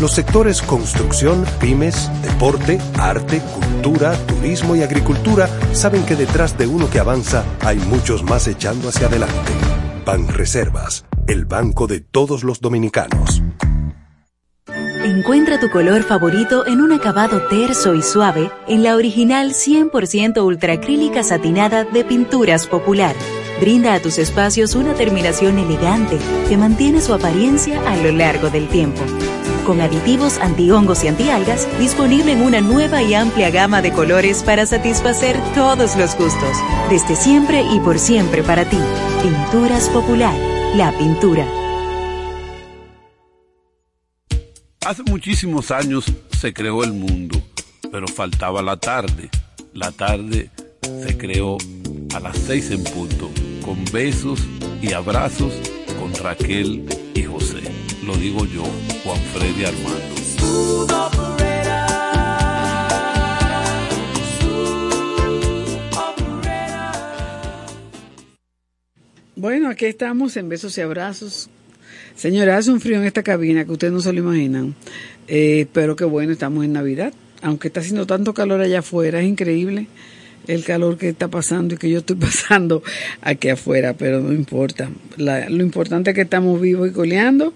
Los sectores construcción, pymes, deporte, arte, cultura, turismo y agricultura saben que detrás de uno que avanza hay muchos más echando hacia adelante. Ban Reservas, el banco de todos los dominicanos. Encuentra tu color favorito en un acabado terso y suave en la original 100% ultracrílica satinada de Pinturas Popular. Brinda a tus espacios una terminación elegante que mantiene su apariencia a lo largo del tiempo. Con aditivos antihongos y antialgas, disponible en una nueva y amplia gama de colores para satisfacer todos los gustos. Desde siempre y por siempre para ti. Pinturas Popular, la pintura. Hace muchísimos años se creó el mundo, pero faltaba la tarde. La tarde se creó a las seis en punto, con besos y abrazos con Raquel y José. Lo digo yo, Juan Freddy Armando. Bueno, aquí estamos en besos y abrazos. Señora, hace un frío en esta cabina que ustedes no se lo imaginan. Eh, pero qué bueno, estamos en Navidad. Aunque está haciendo tanto calor allá afuera, es increíble el calor que está pasando y que yo estoy pasando aquí afuera, pero no importa. Lo importante es que estamos vivos y coleando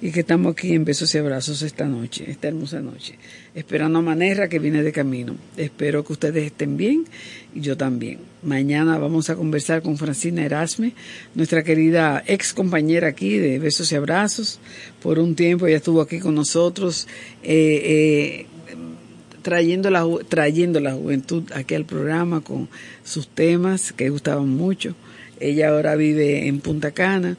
y que estamos aquí en besos y abrazos esta noche, esta hermosa noche, esperando a Manerra que viene de camino. Espero que ustedes estén bien y yo también. Mañana vamos a conversar con Francina Erasme, nuestra querida ex compañera aquí de besos y abrazos. Por un tiempo ella estuvo aquí con nosotros. eh, eh, trayendo la, trayendo la juventud aquí al programa con sus temas que gustaban mucho. Ella ahora vive en Punta Cana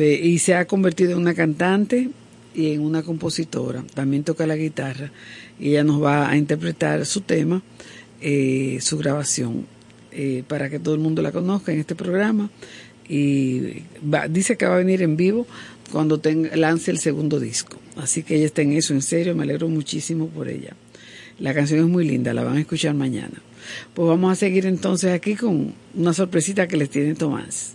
pe- y se ha convertido en una cantante y en una compositora. También toca la guitarra y ella nos va a interpretar su tema, eh, su grabación, eh, para que todo el mundo la conozca en este programa. Y dice que va a venir en vivo cuando lance el segundo disco. Así que ella está en eso, en serio, me alegro muchísimo por ella. La canción es muy linda, la van a escuchar mañana. Pues vamos a seguir entonces aquí con una sorpresita que les tiene Tomás.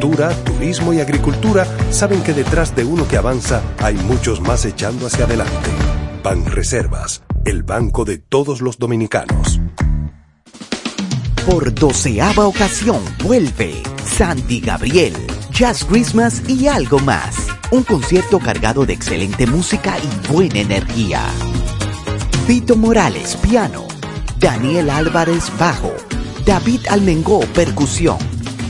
turismo y agricultura saben que detrás de uno que avanza hay muchos más echando hacia adelante. Banreservas, el banco de todos los dominicanos. Por doceava ocasión vuelve Sandy Gabriel, Jazz Christmas y algo más. Un concierto cargado de excelente música y buena energía. Vito Morales, piano. Daniel Álvarez, bajo. David Almengó, percusión.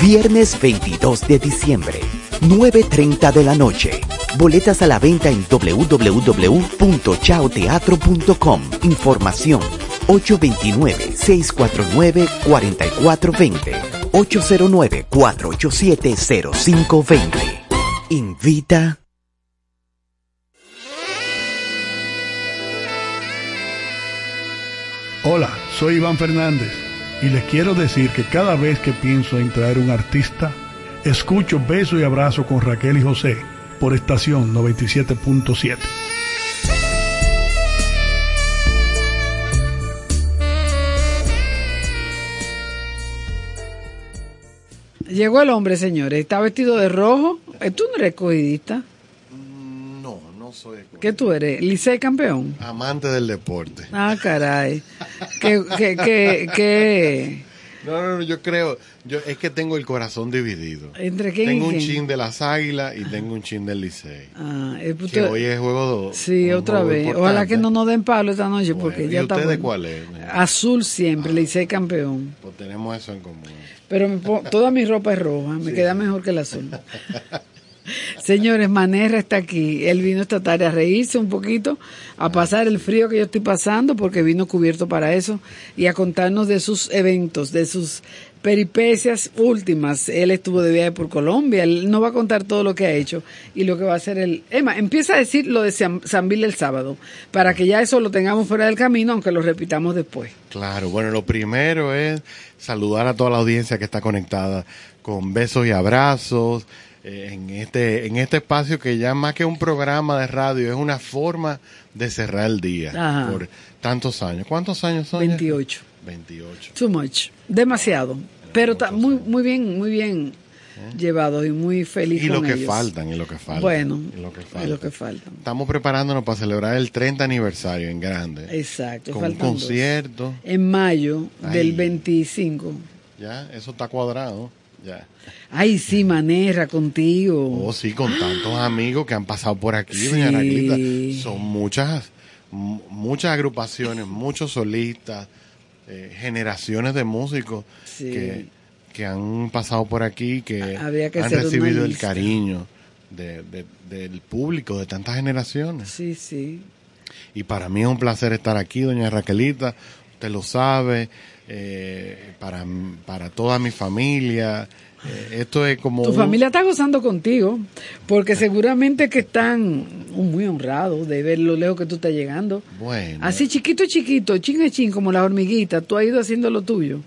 Viernes 22 de diciembre, 9.30 de la noche. Boletas a la venta en www.chaoteatro.com. Información 829-649-4420. 809-487-0520. Invita. Hola, soy Iván Fernández y les quiero decir que cada vez que pienso en traer un artista, Escucho Beso y Abrazo con Raquel y José por estación 97.7. Llegó el hombre, señores. Está vestido de rojo. ¿Tú no eres? No, soy ¿Qué tú eres? ¿Licey campeón? amante del deporte. Ah, caray. ¿Qué, qué, qué, qué? No, no, no, yo creo, yo es que tengo el corazón dividido. ¿Entre quién y Tengo un quién? chin de las águilas y tengo un chin del Licey. Ah, Que hoy es juego 2. Sí, otra vez. Ojalá que no nos den palo esta noche porque Bueno, ya ¿y está. usted de bueno. cuál es? Azul siempre, Licey campeón. Pues tenemos eso en común. Pero me pon- toda mi ropa es roja, me queda mejor que el azul. Señores, Manerra está aquí. Él vino esta tarde a reírse un poquito, a pasar el frío que yo estoy pasando, porque vino cubierto para eso, y a contarnos de sus eventos, de sus peripecias últimas. Él estuvo de viaje por Colombia, él nos va a contar todo lo que ha hecho y lo que va a hacer el... Emma, empieza a decir lo de San, San Bill el sábado, para que ya eso lo tengamos fuera del camino, aunque lo repitamos después. Claro, bueno, lo primero es saludar a toda la audiencia que está conectada con besos y abrazos en este en este espacio que ya más que un programa de radio es una forma de cerrar el día Ajá. por tantos años. ¿Cuántos años son? 28. 28. Too much. Demasiado. Pero está muy, muy bien, muy bien llevado y muy feliz ¿Eh? Y lo con que ellos. faltan, y lo que faltan. Bueno, y lo que y faltan. lo que faltan. Estamos preparándonos para celebrar el 30 aniversario en grande. Exacto. Con un dos. concierto. En mayo Ay. del 25. Ya, eso está cuadrado. Ya. Ay, sí, Manera, contigo. Oh, sí, con tantos amigos que han pasado por aquí, Sí. doña Raquelita. Son muchas, mu- muchas agrupaciones, muchos solistas, eh, generaciones de músicos Sí. que, que han pasado por aquí, que han recibido el cariño de- de- del público de tantas generaciones. Sí, sí. Y para mí es un placer estar aquí, doña Raquelita. Usted lo sabe, eh, para, para toda mi familia. eh, esto es como... Tu familia está gozando contigo, porque seguramente que están muy honrados de ver lo lejos que tú estás llegando. Bueno, Así chiquito, chiquito, chin a chin, como las hormiguitas, tú has ido haciendo lo tuyo.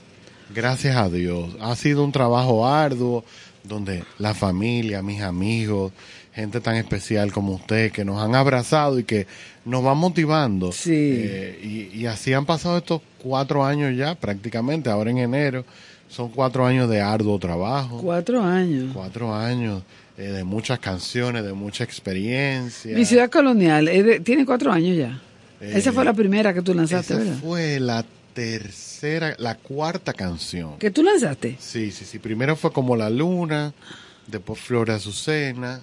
gracias a Dios. Ha sido un trabajo arduo donde la familia, mis amigos, gente tan especial como usted, que nos han abrazado y que nos van motivando. Sí. Eh, y, y así han pasado estos cuatro años ya, prácticamente, ahora en enero. Son cuatro años de arduo trabajo. Cuatro años. Cuatro años eh, de muchas canciones, de mucha experiencia. Mi ciudad colonial de- tiene cuatro años ya. Eh, Esa fue la primera que tú lanzaste, Esa ¿verdad? fue la tercera, la cuarta canción. ¿Que tú lanzaste? Sí, sí, sí. Primero fue como La Luna, después Flor Azucena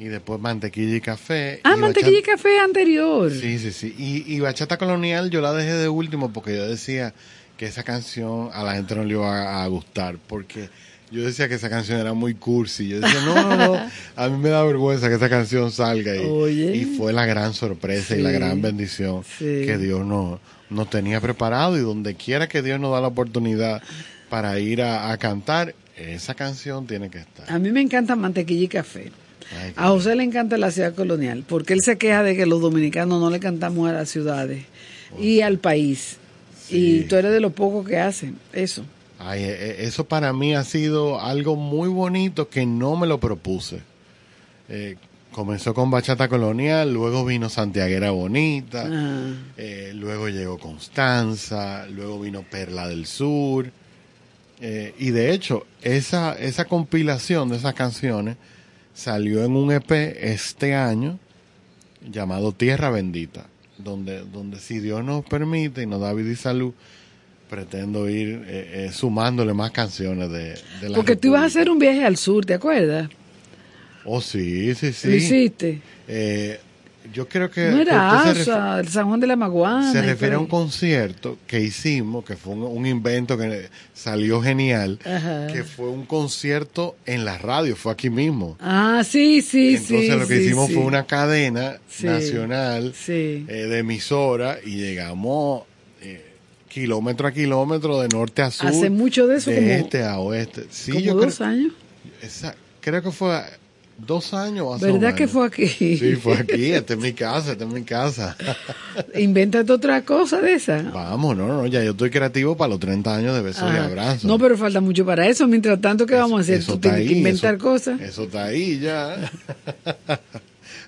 y después Mantequilla y Café. Ah, y mantequilla y café anterior. Sí, sí, sí. Y, y Bachata Colonial yo la dejé de último porque yo decía que esa canción a la gente no le iba a, a gustar porque yo decía que esa canción era muy cursi. Yo decía, no, no, no, a mí me da vergüenza que esa canción salga. Y, Oye. y fue la gran sorpresa y la gran bendición Sí. que Dios nos, nos tenía preparado y donde quiera que Dios nos da la oportunidad para ir a, a cantar, esa canción tiene que estar. A mí me encanta mantequilla y café. Ay, A José le encanta la ciudad colonial, porque él se queja de que los dominicanos no le cantamos a las ciudades y al país. Y tú eres de los pocos que hacen eso. Ay, eh, eh, eso para mí ha sido algo muy bonito que no me lo propuse. Eh, comenzó con Bachata Colonial, luego vino Santiaguera Bonita, Ah, eh, luego llegó Constanza, luego vino Perla del Sur. eh, y de hecho, esa, esa compilación de esas canciones salió en un EP este año llamado Tierra Bendita, donde, donde si Dios nos permite y nos da vida y salud, pretendo ir eh, eh, sumándole más canciones de, de la porque tú ibas a República. hacer un viaje al sur, ¿te acuerdas? Oh, sí, sí, sí. Lo hiciste. Eh, yo creo que... No era Asa, el San Juan de la Maguana. Se refiere a un concierto que hicimos, que fue un, un invento que salió genial, Ajá. que fue un concierto en la radio, fue aquí mismo. Ah, sí, sí, Entonces sí. lo que sí, hicimos sí. fue una cadena Sí. nacional eh, de emisora y llegamos eh, kilómetro a kilómetro de norte a sur. Hace mucho de eso, de como- este a oeste. Sí, Como yo dos creo, años. esa- creo que fue Dos años hace ¿Verdad que año. fue aquí? Sí, fue aquí, esta es mi casa, esta es mi casa. Invéntate otra cosa de esa. Vamos, no, no, ya yo estoy creativo para los 30 años de besos y Ajá. abrazos. No, pero falta mucho para eso. Mientras tanto, ¿qué vamos a hacer? Eso Tú tienes que ahí, inventar eso- cosas. Eso está ahí ya.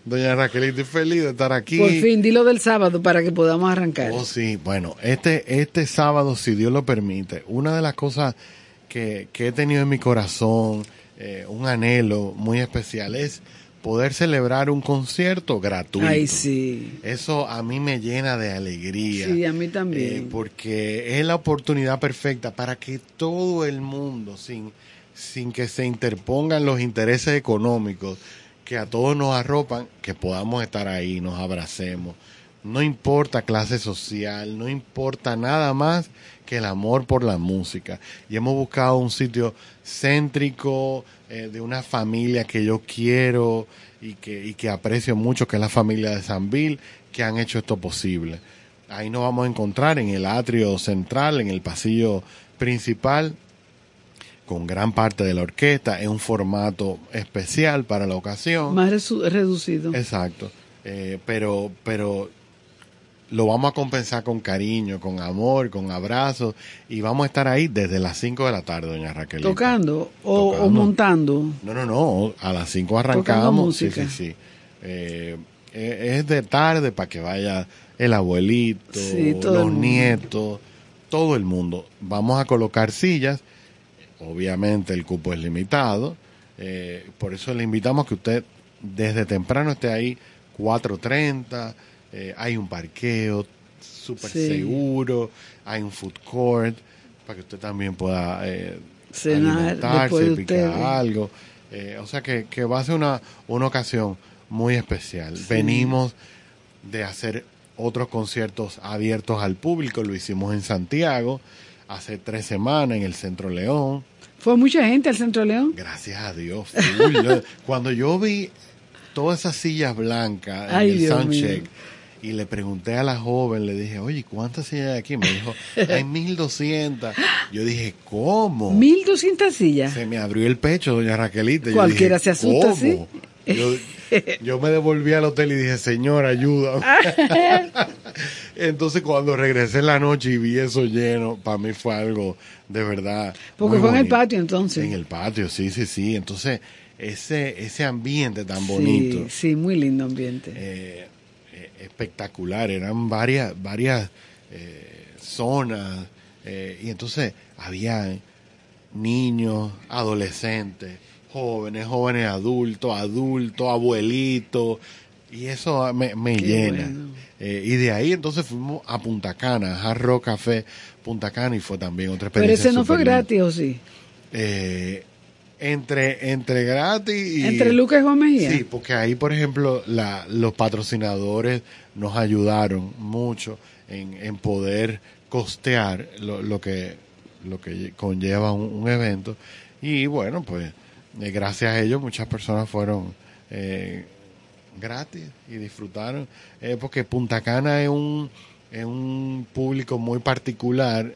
Doña Raquel, estoy feliz de estar aquí. Por fin, dilo del sábado para que podamos arrancar. Oh, sí, bueno, este, este sábado, si Dios lo permite, una de las cosas que, que he tenido en mi corazón, eh, un anhelo muy especial, es poder celebrar un concierto gratuito. Ay, sí. Eso a mí me llena de alegría. Sí, a mí también. Eh, porque es la oportunidad perfecta para que todo el mundo, sin, sin que se interpongan los intereses económicos que a todos nos arropan, que podamos estar ahí, nos abracemos. No importa clase social, no importa nada más que el amor por la música. Y hemos buscado un sitio céntrico, eh, de una familia que yo quiero y que, y que aprecio mucho, que es la familia de Sanville, que han hecho esto posible. Ahí nos vamos a encontrar en el atrio central, en el pasillo principal, con gran parte de la orquesta, en un formato especial para la ocasión. Más reducido. Exacto. Eh, pero, pero lo vamos a compensar con cariño, con amor, con abrazos y vamos a estar ahí desde las 5 de la tarde, doña Raquel. Tocando o, montando. No, no, no, a las 5 Tocando arrancamos. Sí, sí, sí. Eh, eh, es de tarde para que vaya el abuelito, Sí, todo el los nietos, todo el mundo. Vamos a colocar sillas. Obviamente el cupo es limitado. eh, por eso le invitamos que usted desde temprano esté ahí 4.30. eh, hay un parqueo súper Sí. seguro. Hay un food court para que usted también pueda eh, Cenar alimentarse, después de picar ustedes. algo. Eh, o sea que, que va a ser una, una ocasión muy especial. Venimos de hacer otros conciertos abiertos al público. Lo hicimos en Santiago hace tres semanas en el Centro León. Fue mucha gente al Centro León. Gracias a Dios. cuando yo vi todas esas sillas blancas en Ay, el Dios soundcheck. Y le pregunté a la joven, le dije, oye, ¿cuántas sillas hay aquí? Me dijo, hay 1200. Yo dije, ¿cómo? 1200 sillas. Se me abrió el pecho, doña Raquelita. Cualquiera dije, se asusta, ¿cómo? ¿sí? Yo, yo me devolví al hotel y dije, señor, ayuda. Entonces cuando regresé en la noche y vi eso lleno, para mí fue algo de verdad. Porque fue en el patio entonces. En el patio, sí, sí, sí. Entonces, ese, ese ambiente tan Sí, bonito, sí, muy lindo ambiente. eh, espectacular. Eran varias, varias eh, zonas. eh, y entonces había niños, adolescentes, jóvenes, jóvenes adultos, adultos, abuelitos. Y eso me, me llena. bueno. Eh, y de ahí entonces fuimos a Punta Cana, Rock Café Punta Cana y fue también otra Pero experiencia. ese no fue gratis, ¿o sí? Eh, entre, entre gratis y... Entre Lucas y Juan Mejía. Sí, porque ahí, por ejemplo, la, los patrocinadores nos ayudaron mucho en, en poder costear lo, lo que lo que conlleva un, un evento. Y bueno, pues eh, gracias a ellos muchas personas fueron eh, gratis y disfrutaron. Eh, porque Punta Cana es un, es un público muy particular.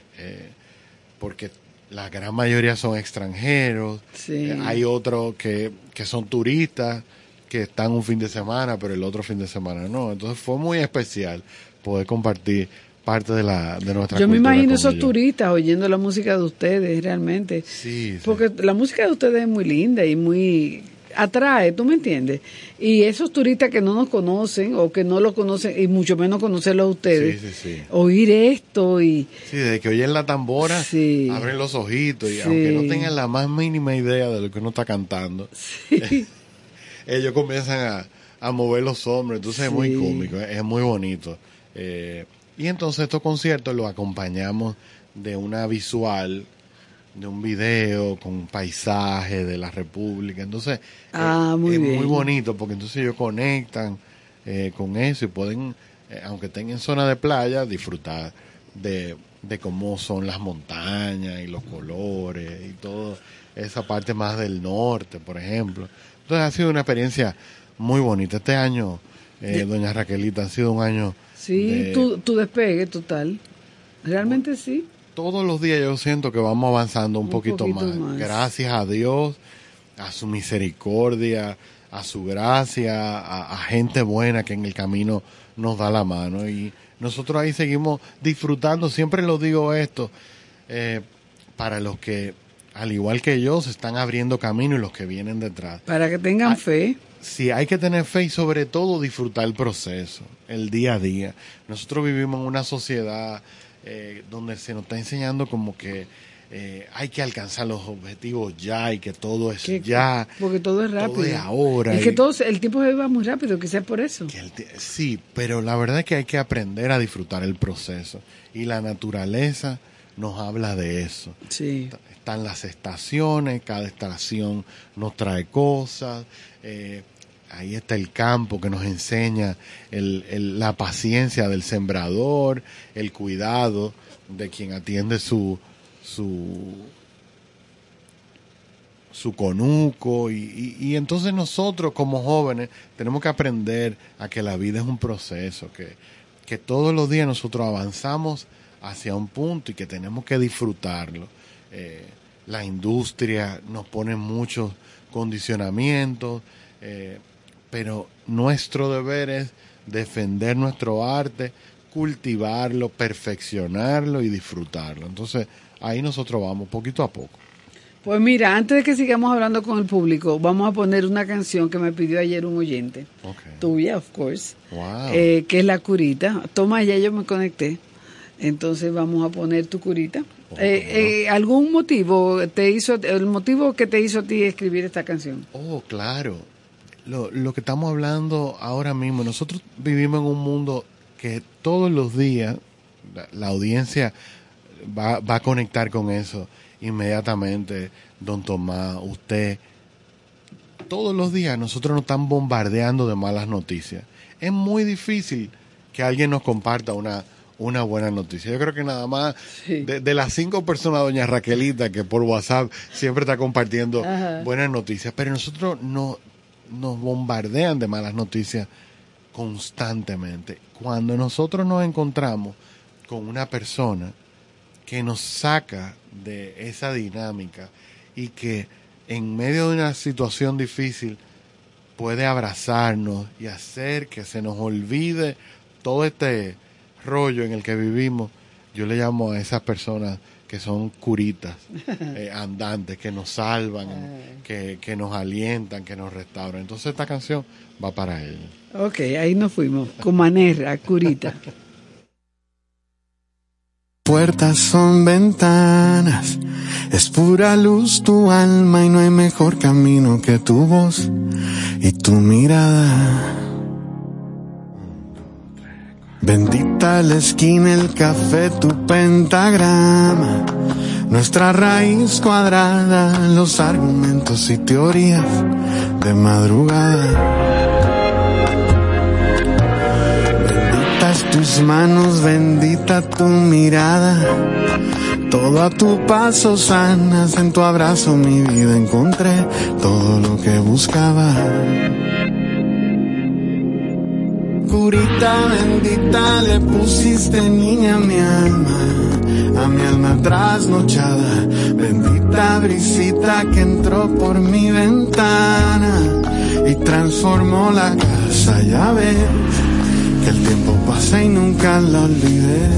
porque la gran mayoría son extranjeros. Sí. Eh, hay otros que, que son turistas que están un fin de semana, pero el otro fin de semana no. Entonces fue muy especial poder compartir parte de la de nuestra Yo me imagino esos ellos. turistas oyendo la música de ustedes, realmente. Sí, sí. Porque la música de ustedes es muy linda y muy atrae, ¿tú me entiendes? Y esos turistas que no nos conocen o que no lo conocen y mucho menos conocerlo a ustedes, Sí, sí, sí. oír esto y Sí, desde que oyen la tambora, abren los ojitos y aunque no tengan la más mínima idea de lo que uno está cantando, ellos comienzan a, a mover los hombros, entonces es muy cómico, es muy bonito. Eh, y entonces estos conciertos los acompañamos de una visual, de un video con paisajes de la República, entonces Ah, eh, muy es bien. muy bonito porque entonces ellos conectan eh, con eso y pueden, eh, aunque estén en zona de playa, disfrutar de, de cómo son las montañas y los colores y todo esa parte más del norte, por ejemplo. Entonces ha sido una experiencia muy bonita. Este año, eh, doña Raquelita, ha sido un año... sí, de- tu, tu despegue total. Realmente sí. Todos los días yo siento que vamos avanzando un, Un poquito, poquito más. más. Gracias a Dios, a su misericordia, a su gracia, a, a gente buena que en el camino nos da la mano. Y nosotros ahí seguimos disfrutando. Siempre lo digo esto, eh, para los que, al igual que yo, se están abriendo camino y los que vienen detrás. Para que tengan Ah, fe. Sí, hay que tener fe y sobre todo disfrutar el proceso, el día a día. Nosotros vivimos en una sociedad eh, donde se nos está enseñando como que eh, hay que alcanzar los objetivos ya y que todo es que- ya. Porque todo es rápido. Todo es ahora. Es que todo, el tiempo se va muy rápido, quizás por eso. que el ti- sí, pero la verdad es que hay que aprender a disfrutar el proceso. Y la naturaleza nos habla de eso. Sí. Están las estaciones, cada estación nos trae cosas. eh, ahí está el campo que nos enseña la paciencia del sembrador, el cuidado de quien atiende su, su, conuco. Y entonces nosotros como jóvenes tenemos que aprender a que la vida es un proceso, que, que todos los días nosotros avanzamos hacia un punto y que tenemos que disfrutarlo. Eh, la industria nos pone muchos condicionamientos, eh, pero nuestro deber es defender nuestro arte, cultivarlo, perfeccionarlo y disfrutarlo. Entonces ahí nosotros vamos poquito a poco. Pues mira, antes de que sigamos hablando con el público, vamos a poner una canción que me pidió ayer un oyente, Ok. tuya, of course, Wow. eh, que es La Curita. Toma, ya yo me conecté. Entonces vamos a poner tu curita. Eh, eh, ¿Algún motivo te hizo, el motivo que te hizo a ti escribir esta canción? Oh, claro. Lo, lo que estamos hablando ahora mismo, nosotros vivimos en un mundo que todos los días la, la audiencia va, va a conectar con eso inmediatamente. Don Tomás, usted, todos los días nosotros nos están bombardeando de malas noticias. Es muy difícil que alguien nos comparta una, una buena noticia. Yo creo que nada más Sí. de, de las cinco personas, doña Raquelita, que por WhatsApp siempre está compartiendo Ajá. buenas noticias, pero nosotros no, nos bombardean de malas noticias constantemente. Cuando nosotros nos encontramos con una persona que nos saca de esa dinámica y que en medio de una situación difícil puede abrazarnos y hacer que se nos olvide todo este rollo en el que vivimos, yo le llamo a esas personas que son curitas, eh, andantes, que nos salvan, que, que nos alientan, que nos restauran. Entonces esta canción va para ellos. Ok, ahí nos fuimos. Con Manerra, Curita. Puertas son ventanas, es pura luz tu alma y no hay mejor camino que tu voz y tu mirada. Bendita la esquina, el café, tu pentagrama, nuestra raíz cuadrada, los argumentos y teorías de madrugada. Benditas tus manos, bendita tu mirada. Todo a tu paso sanas, en tu abrazo mi vida encontré todo lo que buscaba. Curita bendita le pusiste niña a mi alma, a mi alma trasnochada. Bendita brisita que entró por mi ventana y transformó la casa, ya ves que el tiempo pasa y nunca la olvidé.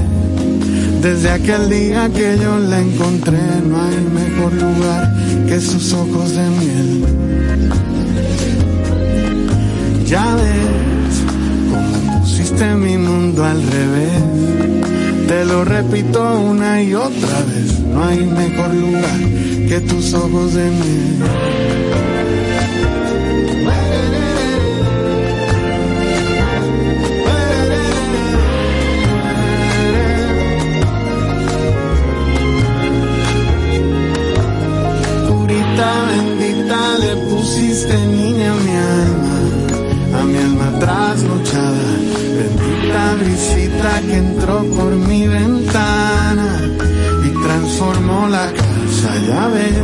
Desde aquel día que yo la encontré, no hay mejor lugar que sus ojos de miel. Ya ves pusiste mi mundo al revés. Te lo repito una y otra vez, no hay mejor lugar que tus ojos de miel. Curita bendita le pusiste niña a mi alma, a mi alma trasnochada. Bendita brisita que entró por mi ventana y transformó la casa, ya ves.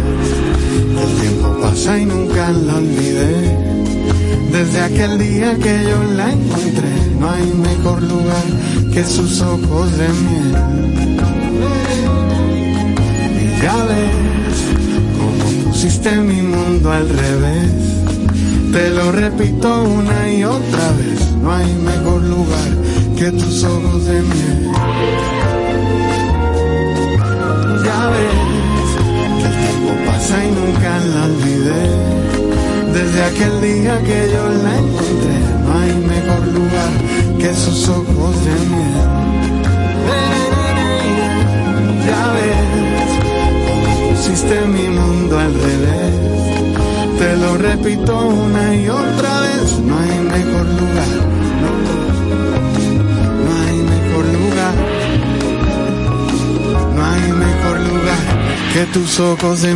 El tiempo pasa y nunca la olvidé. Desde aquel día que yo la encontré, no hay mejor lugar que sus ojos de miel. Y ya ves cómo pusiste mi mundo al revés. Te lo repito una y otra vez, no hay mejor lugar que tus ojos de miel. Ya ves que el tiempo pasa y nunca la olvidé. Desde aquel día que yo la encontré, no hay mejor lugar que sus ojos de miel. Ya ves pusiste mi mundo al revés. Te lo repito una y otra vez, no hay mejor lugar. Que tus ojos de.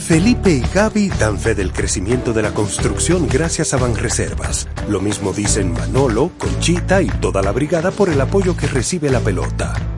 Felipe y Gaby dan fe del crecimiento de la construcción gracias a Banreservas. Lo mismo dicen Manolo, Conchita y toda la brigada por el apoyo que recibe la pelota.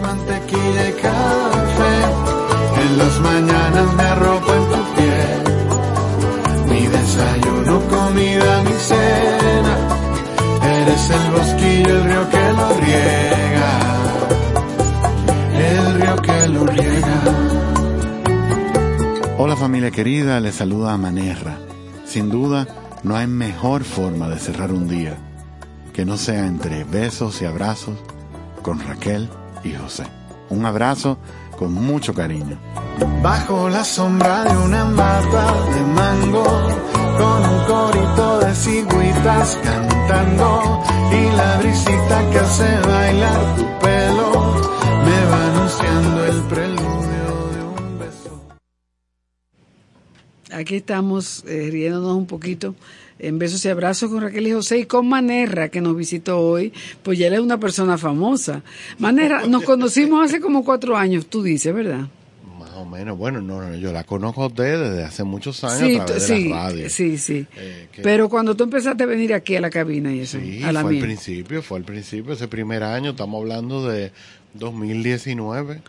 Mantequilla y café. En las mañanas me arropo en tu piel. Mi desayuno, comida, mi cena. Eres el bosquillo, el río que lo riega. El río que lo riega. Hola familia querida, les saluda Manerra. Sin duda, no hay mejor forma de cerrar un día que no sea entre besos y abrazos con Raquel y José. Un abrazo con mucho cariño. Bajo la sombra de una mata de mango, con un corito de cigüitas cantando, y la brisita que hace bailar tu pelo, me va anunciando el preludio de un beso. Aquí estamos eh, riéndonos un poquito en besos y abrazos con Raquel y José y con Manerra que nos visitó hoy, pues ya él es una persona famosa. Manerra, nos conocimos hace como cuatro años, tú dices, ¿verdad? Más o menos, bueno, no, no, yo la conozco a usted desde hace muchos años Sí, a través de sí, la radio. sí, sí. Eh, que- Pero cuando tú empezaste a venir aquí a la cabina y eso, Sí, a la fue al mía. principio, fue al principio, ese primer año, estamos hablando de 2019.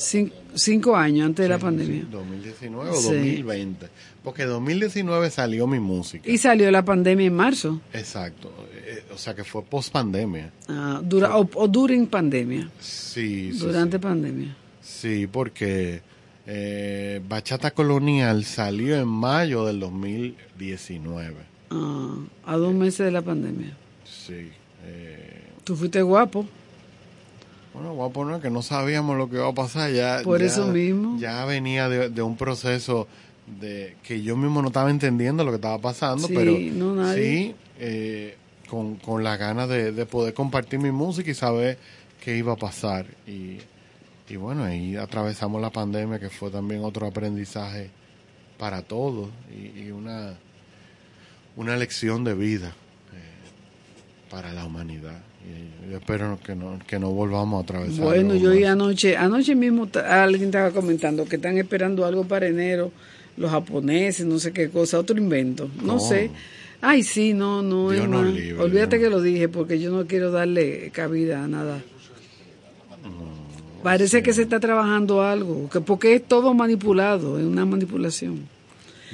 Cin- cinco años antes de la pandemia. sí, 2019 o Sí. 2020. Porque 2019 salió mi música. Y salió la pandemia en marzo, Exacto. eh, o sea que fue post pandemia. ah, dura, o, o during pandemia, Sí, sí, durante pandemia. Sí, porque eh, Bachata Colonial salió en mayo del 2019. Ah, a dos meses de la pandemia. Sí. eh, Tú fuiste guapo. Bueno, voy a poner que no sabíamos lo que iba a pasar. Ya, Por ya- eso mismo. Ya venía de, de un proceso de que yo mismo no estaba entendiendo lo que estaba pasando, Sí, pero no, nadie. sí, eh, con, con las ganas de, de poder compartir mi música y saber qué iba a pasar. Y, y bueno, ahí atravesamos la pandemia, que fue también otro aprendizaje para todos y, y una, una lección de vida eh, para la humanidad. Yo espero que no, que no volvamos a atravesar. Bueno, yo y anoche, anoche mismo alguien estaba comentando que están esperando algo para enero, los japoneses, no sé qué cosa, otro invento, no sé. Ay, sí, no, no, Dios libre, Olvídate Dios. que lo dije porque yo no quiero darle cabida a nada. Parece que se está trabajando algo, que porque es todo manipulado, es una manipulación.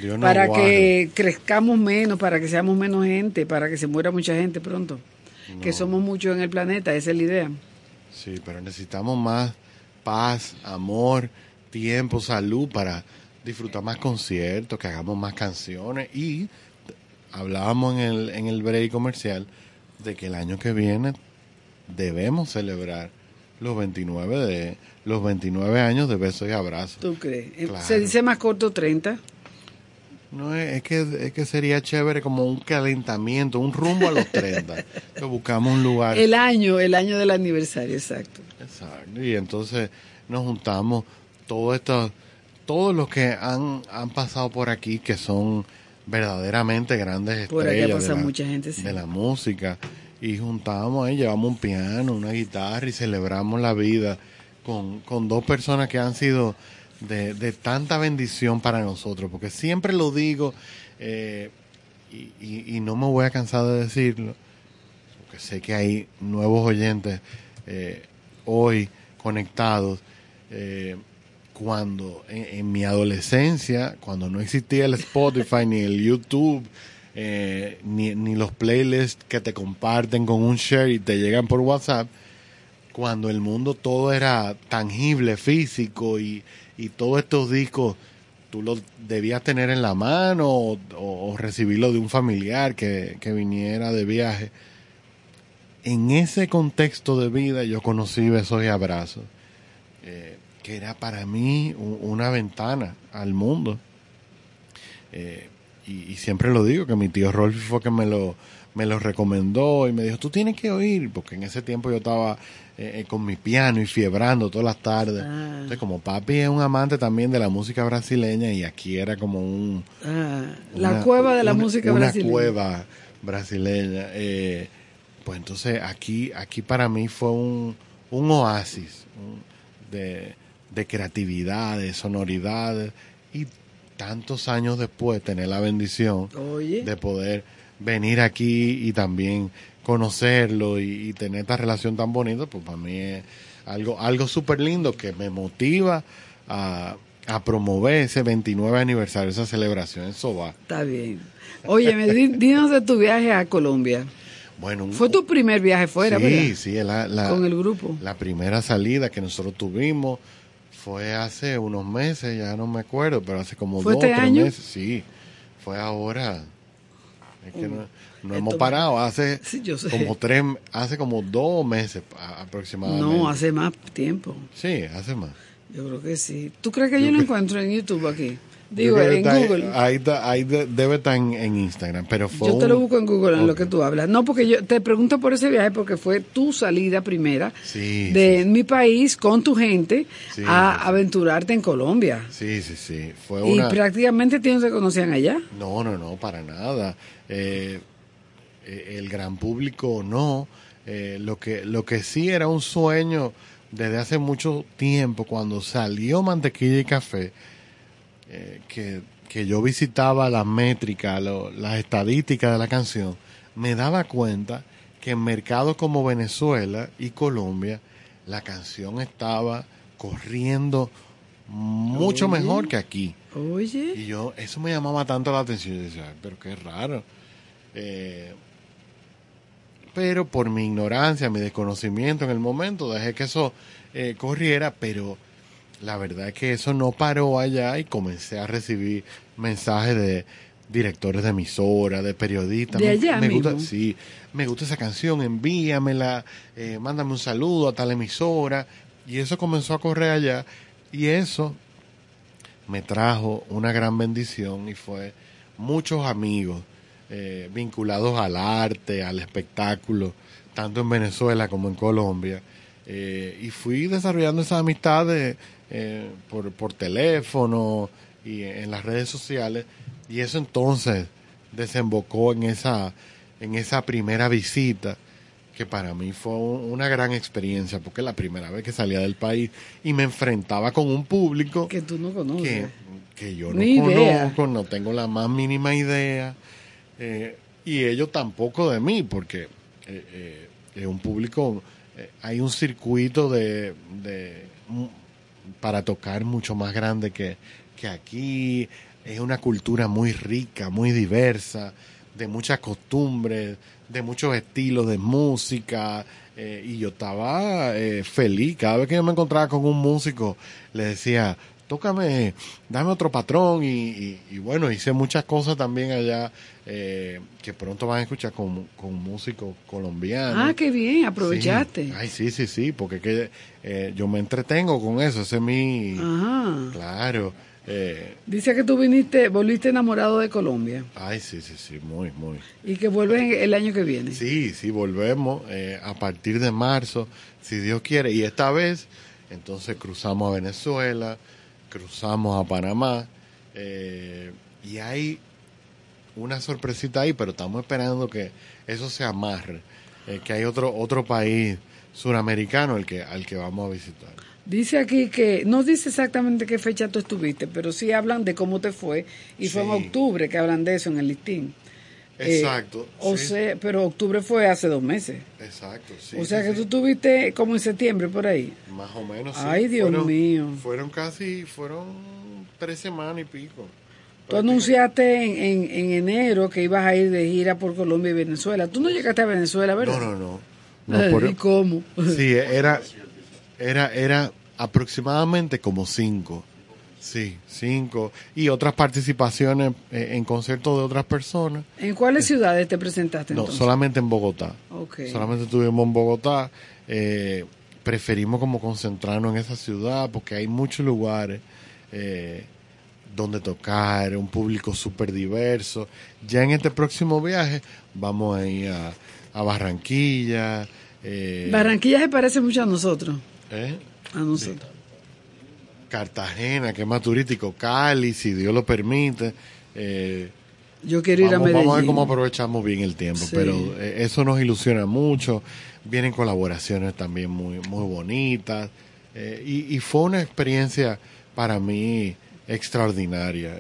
Dios para guarde. que crezcamos menos, para que seamos menos gente, para que se muera mucha gente pronto. Que somos muchos en el planeta, esa es la idea. Sí, pero necesitamos más paz, amor, tiempo, salud para disfrutar más conciertos, que hagamos más canciones y hablábamos en el, en el break comercial de que el año que viene debemos celebrar los 29 de los 29 años de besos y abrazos. ¿Tú crees? Eh, Claro. Se dice más corto 30. No es, que es que sería chévere como un calentamiento, un rumbo a los 30. que buscamos un lugar El año, el año del aniversario, exacto. Exacto. Y entonces nos juntamos todos estos, todos los que han, han pasado por aquí, que son verdaderamente grandes Por estrellas de la, mucha gente, sí. de la música. y juntábamos ahí, llevamos un piano, una guitarra y celebramos la vida con, con dos personas que han sido de, de tanta bendición para nosotros, porque siempre lo digo eh, y, y- no me voy a cansar de decirlo, porque sé que hay nuevos oyentes eh, hoy conectados. eh, cuando en, en mi adolescencia, cuando no existía el Spotify ni el YouTube, eh, ni, ni los playlists que te comparten con un share y te llegan por WhatsApp, cuando el mundo todo era tangible, físico y, y todos estos discos tú los debías tener en la mano o, recibirlo de un familiar que, que viniera de viaje. En ese contexto de vida yo conocí Besos y Abrazos, eh, que era para mí una ventana al mundo. Eh, y, y siempre lo digo, que mi tío Rolfi fue que me lo, me lo recomendó y me dijo, tú tienes que oír, porque en ese tiempo yo estaba eh, eh, con mi piano y fiebrando todas las tardes. Ah. Entonces, como papi es un amante también de la música brasileña y aquí era como un... Ah, la una- cueva de la una- música una brasileña. cueva brasileña. eh, pues entonces aquí, aquí para mí fue un, un oasis de, de creatividad, de sonoridad y tantos años después tener la bendición Oye. de poder venir aquí y también conocerlo y, y tener esta relación tan bonita, pues para mí es algo, algo súper lindo que me motiva a, a promover ese 29 aniversario, esa celebración. Eso va. Está bien. Oye, me di- dinos de tu viaje a Colombia. Bueno, un- Fue tu primer viaje fuera, sí, ¿verdad? sí, la, la- Con el grupo. La primera salida que nosotros tuvimos fue hace unos meses, ya no me acuerdo, pero hace como ¿Fue dos este o tres año? meses. Sí, fue ahora. Es que no, no Esto- hemos parado, hace Sí, como tres, hace como dos meses aproximadamente. No, hace más tiempo. Sí, hace más. Yo creo que sí. ¿Tú crees que yo, Yo lo encuentro en YouTube aquí? Digo, en está Google. Ahí, está- ahí de- debe estar en, en Instagram, pero fue Yo te lo busco en Google en lo que tú hablas. No, porque yo te pregunto por ese viaje porque fue tu salida primera Sí, de mi país con tu gente Sí, a aventurarte en Colombia. Sí, sí, sí. Fue Y una... prácticamente ti no se conocían allá. No, no, no, para nada. Eh, eh, el gran público no. Eh, lo que lo que sí era un sueño desde hace mucho tiempo cuando salió Mantequilla y Café, eh, que, que yo visitaba las métricas, lo- las estadísticas de la canción, me daba cuenta que en mercados como Venezuela y Colombia la canción estaba corriendo mucho Oye. mejor que aquí. Oye. Y yo, eso me llamaba tanto la atención. Yo decía, "Ay, pero qué raro. Eh, pero por mi ignorancia, mi desconocimiento en el momento, dejé que eso eh, corriera, pero la verdad es que eso no paró allá y comencé a recibir mensajes de directores de emisora, de periodistas. De Me- allá me gusta, mismo. sí, me gusta esa canción, envíamela, eh, mándame un saludo a tal emisora. Y eso comenzó a correr allá. Y eso me trajo una gran bendición y fue muchos amigos eh, vinculados al arte, al espectáculo, tanto en Venezuela como en Colombia. Eh, y fui desarrollando esas amistades eh, por, por teléfono y en las redes sociales. Y eso entonces desembocó en esa, en esa primera visita que para mí fue un- una gran experiencia porque la primera vez que salía del país y me enfrentaba con un público Que tú no conoces. que, que yo no Ni idea. conozco, no tengo la más mínima idea, eh, y ellos tampoco de mí, porque eh, eh, es un público, eh, hay un circuito de, mu- para tocar mucho más grande que, que aquí, es una cultura muy rica, muy diversa, de muchas costumbres, de muchos estilos de música, y yo estaba eh, feliz. Cada vez que yo me encontraba con un músico, le decía, tócame, dame otro patrón, y, y- y bueno, hice muchas cosas también allá eh, que pronto van a escuchar con, con músicos colombianos. Ah, qué bien, aprovechaste. Sí. Ay, sí, sí, sí, porque que, eh, yo me entretengo con eso, ese es mi... Ajá. Claro. eh, Dice que tú viniste, volviste enamorado de Colombia ay, sí, sí, sí, muy, muy. y que vuelves el año que viene. Sí, sí, volvemos eh, a partir de marzo, si Dios quiere. Y esta vez, entonces cruzamos a Venezuela, cruzamos a Panamá, eh, y hay una sorpresita ahí, pero estamos esperando que eso se amarre. eh, que hay otro otro país suramericano el que al que vamos a visitar. Dice aquí que, no dice exactamente qué fecha tú estuviste, pero sí hablan de cómo te fue, y fue en octubre que hablan de eso en el listín. Eh, Exacto. o sí, sea, pero octubre fue hace dos meses. exacto. sí, o sea sí, que sí. tú tuviste como en septiembre por ahí. Más o menos. Ay, Dios Fueron- mío. Fueron casi, fueron tres semanas y pico. Tú anunciaste en, en, en enero que ibas a ir de gira por Colombia y Venezuela. Tú no llegaste a Venezuela, ¿verdad? No, no, no. No, por- ¿Y cómo? Sí, era, era, era aproximadamente como cinco. Sí, cinco. Y otras participaciones eh, en conciertos de otras personas. ¿En cuáles ciudades te presentaste No, entonces? solamente en Bogotá. Ok. Solamente estuvimos en Bogotá. Eh, preferimos como concentrarnos en esa ciudad porque hay muchos lugares eh, donde tocar, un público súper diverso. Ya en este próximo viaje vamos a ir a, a Barranquilla. eh, Barranquilla se parece mucho a nosotros. ¿eh? A nosotros. Cartagena, que es más turístico, Cali, si Dios lo permite. Eh, Yo quiero ir a vamos, Medellín. vamos a ver cómo aprovechamos bien el tiempo, Sí. pero eh, eso nos ilusiona mucho. Vienen colaboraciones también muy, muy bonitas. eh, y, y fue una experiencia para mí extraordinaria,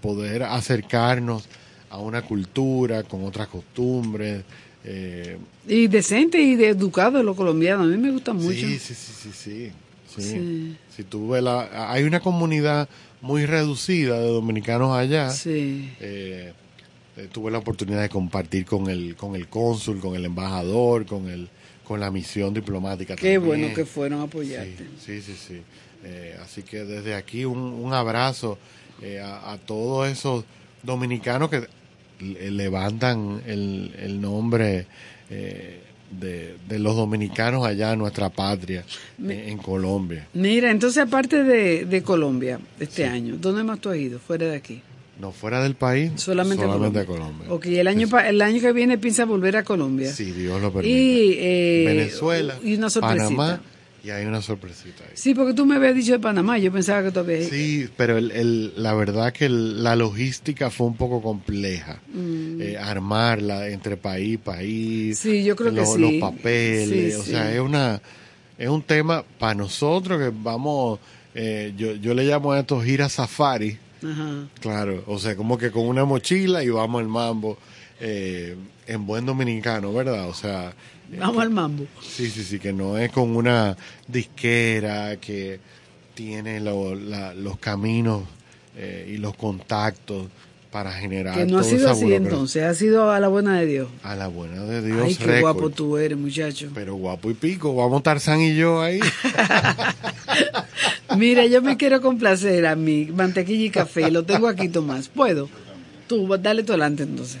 poder acercarnos a una cultura con otras costumbres. Y decente y de educado los colombianos. A mí me gusta mucho. Sí, sí, sí, sí, sí. Sí. Sí. Si tú ves la, hay una comunidad muy reducida de dominicanos allá. Sí. Eh, eh, tuve la oportunidad de compartir con el con el cónsul, con el embajador, con el con la misión diplomática. Qué también. bueno que fueron a apoyarte. Sí, sí, sí. Eh, así que desde aquí un, un abrazo eh, a, a todos esos dominicanos que le- levantan el, el nombre eh, de, de los dominicanos allá en nuestra patria, en Colombia. Mira, entonces aparte de, de Colombia este año, ¿dónde más tú has ido fuera de aquí? No fuera del país, Solamente, a solamente Colombia. a Colombia. Ok, el año, el año que viene piensa volver a Colombia. Si Dios lo permite. Y eh, Venezuela, y una sorpresita. Panamá, y hay una sorpresita ahí. Sí, porque tú me habías dicho de Panamá, yo pensaba que tú habías. Sí, pero el, el- la verdad que el- la logística fue un poco compleja. Mm. Eh, armarla entre país, país. Sí, yo creo que sí. Los papeles, Sí, o sí. sea, es una es un tema para nosotros que vamos, eh, yo, yo le llamo a esto gira safari, Ajá. claro, o sea, como que con una mochila y vamos al mambo eh, en buen dominicano, ¿verdad? O sea, Vamos al mambo. Sí, sí, sí, que no es con una disquera que tiene lo- la- los caminos eh, y los contactos para generar Que no ha sido así entonces, ha sido a la buena de Dios. A la buena de Dios, Ay, qué guapo tú eres, muchacho. Pero guapo y pico, vamos Tarzán y yo ahí. Mira, yo me quiero complacer a mi mantequilla y café, lo tengo aquí, Tomás. ¿Puedo? Tú, dale tú adelante entonces.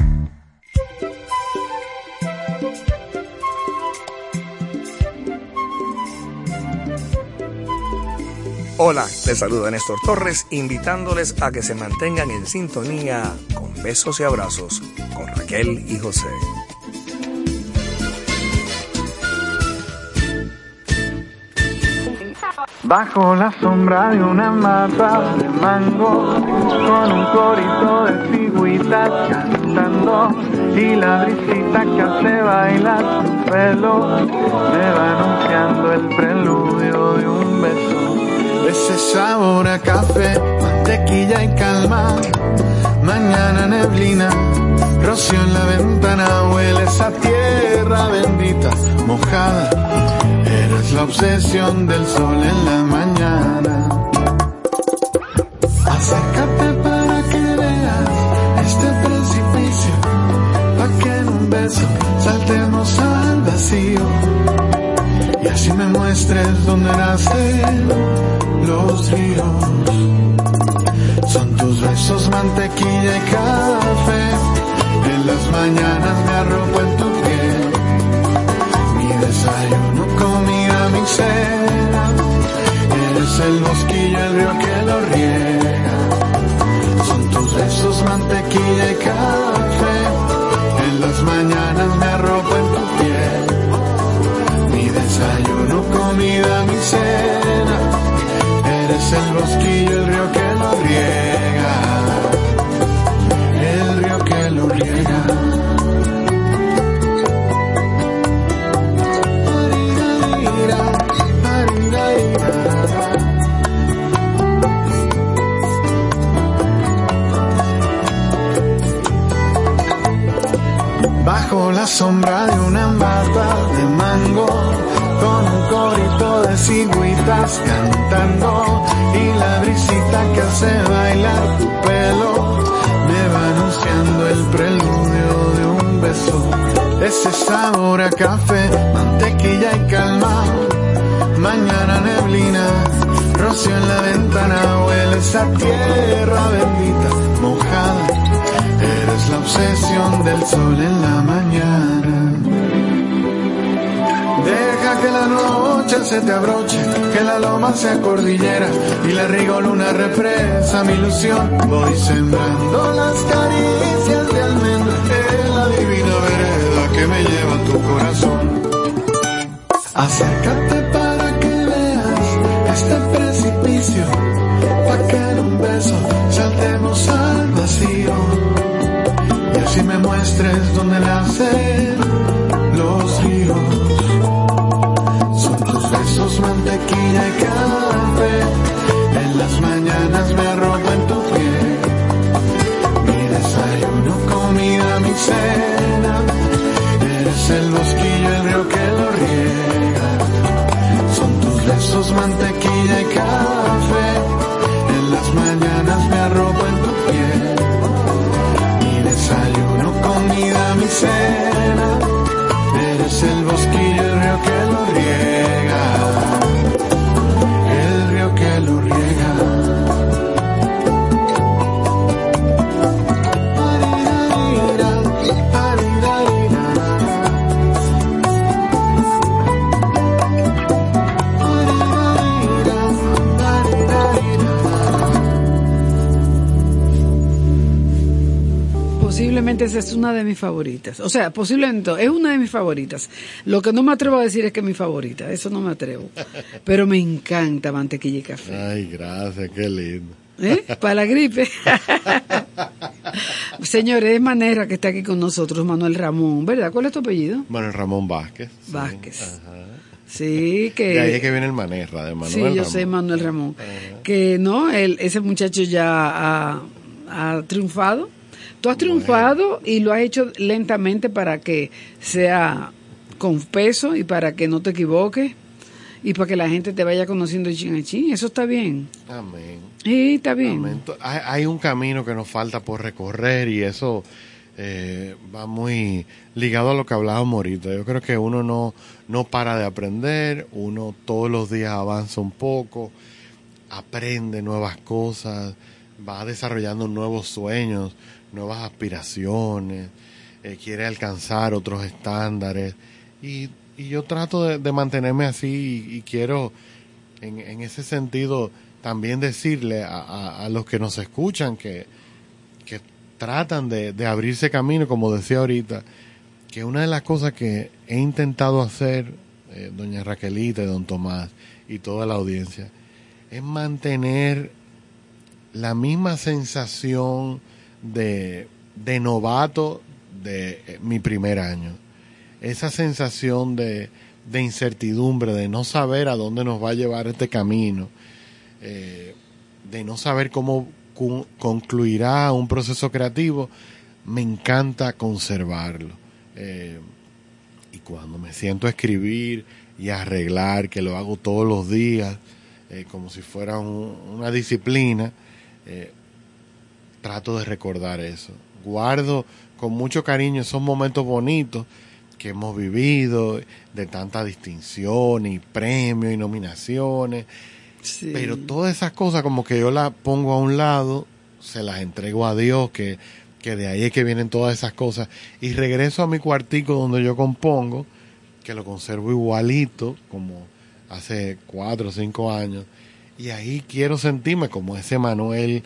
Hola, les saluda Néstor Torres, invitándoles a que se mantengan en sintonía con besos y abrazos con Raquel y José. Bajo la sombra de una mata de mango, con un corito de figuritas cantando, y la brisita que hace bailar tu pelo, me va anunciando el preludio sabor a café, mantequilla y calma, mañana neblina, rocío en la ventana, huele esa tierra bendita, mojada. Eres la obsesión del sol en la mañana. Acércate para que veas este precipicio, pa' que en un beso saltemos al vacío. Y así me muestres dónde nace los ríos. Son tus besos mantequilla y café. En las mañanas me arropo en tu piel. Mi desayuno, comida, mi cena. Eres el bosquillo, el río que lo riega. Son tus besos mantequilla y café. En las mañanas me arropo en tu piel. Mi desayuno, comida, mi cena. El río que lo riega. El río que lo riega. Bajo la sombra sabor a café, mantequilla y calma, mañana neblina, rocío en la ventana, huele esa tierra bendita, mojada. Eres la obsesión del sol en la mañana. Deja que la noche se te abroche, que la loma sea cordillera y la rigoluna represa mi ilusión. Voy sembrando las caricias de almendra en la divina vereda que me lleva tu corazón. Acércate para que veas este precipicio, pa' que en un beso saltemos al vacío. Y así me muestres dónde nacen los ríos. Son tus besos, mantequilla y mantequilla y café. Posiblemente es una de mis favoritas. O sea, posiblemente es una de mis favoritas. Lo que no me atrevo a decir es que es mi favorita. Eso no me atrevo. Pero me encanta mantequilla y café. Ay, gracias, qué lindo. ¿Eh? Para la gripe. Señores, es manera que está aquí con nosotros Manuel Ramón, ¿verdad? ¿Cuál es tu apellido? Manuel Ramón Vázquez. sí. Vázquez. Ajá. Sí, que... De ahí es que viene el Manerra de Manuel sí, yo Ramón. sé, Manuel Ramón. Que no, él, ese muchacho ya ha, ha triunfado. Tú has triunfado y lo has hecho lentamente para que sea con peso y para que no te equivoques y para que la gente te vaya conociendo chin a chin. Eso está bien. Amén. Sí, está bien. Amén. Hay, hay un camino que nos falta por recorrer y eso eh, va muy ligado a lo que hablábamos ahorita. Yo creo que uno no, no para de aprender, uno todos los días avanza un poco, aprende nuevas cosas, va desarrollando nuevos sueños, nuevas aspiraciones, eh, quiere alcanzar otros estándares. Y, y yo trato de, mantenerme así y, quiero en, en ese sentido también decirle a, a- a los que nos escuchan que, que tratan de, de abrirse camino, como decía ahorita, que una de las cosas que he intentado hacer, eh, doña Raquelita y don Tomás y toda la audiencia, es mantener la misma sensación de, de novato de eh, mi primer año. Esa sensación de, de incertidumbre, de no saber a dónde nos va a llevar este camino, eh, de no saber cómo concluirá un proceso creativo, me encanta conservarlo. Eh, y cuando me siento a escribir y a arreglar, que lo hago todos los días, como si fuera un- una disciplina, trato de recordar eso. Guardo con mucho cariño esos momentos bonitos que hemos vivido, de tanta distinción y premios y nominaciones. Sí. Pero todas esas cosas como que yo las pongo a un lado, se las entrego a Dios, que, que de ahí es que vienen todas esas cosas. Y regreso a mi cuartico donde yo compongo, que lo conservo igualito, como hace cuatro o cinco años. Y ahí quiero sentirme como ese Manuel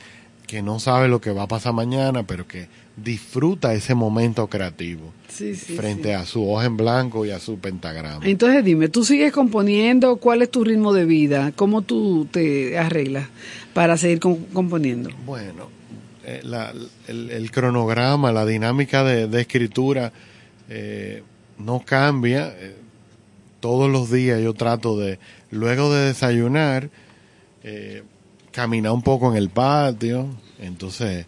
que no sabe lo que va a pasar mañana, pero que disfruta ese momento creativo Sí, sí, frente sí. a su hoja en blanco y a su pentagrama. Entonces dime, ¿tú sigues componiendo? ¿Cuál es tu ritmo de vida? ¿Cómo tú te arreglas para seguir com- componiendo? Bueno, eh, la- el, el cronograma, la dinámica de, de escritura eh, no cambia. Eh, todos los días yo trato de, luego de desayunar, eh, caminar un poco en el patio. Entonces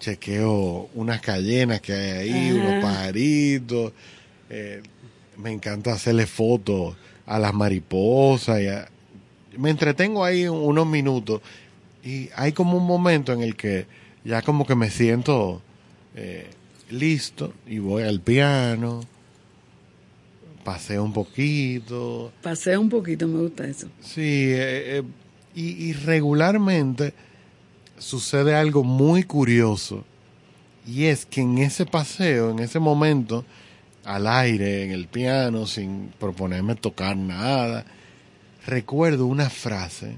chequeo unas cayenas que hay ahí, Ajá. unos pajaritos. eh, me encanta hacerle fotos a las mariposas. Y a- me entretengo ahí unos minutos y hay como un momento en el que ya como que me siento eh, listo y voy al piano, paseo un poquito. Pasea un poquito, me gusta eso. Sí, eh, eh, y, regularmente sucede algo muy curioso y es que en ese paseo, en ese momento, al aire, en el piano, sin proponerme tocar nada, recuerdo una frase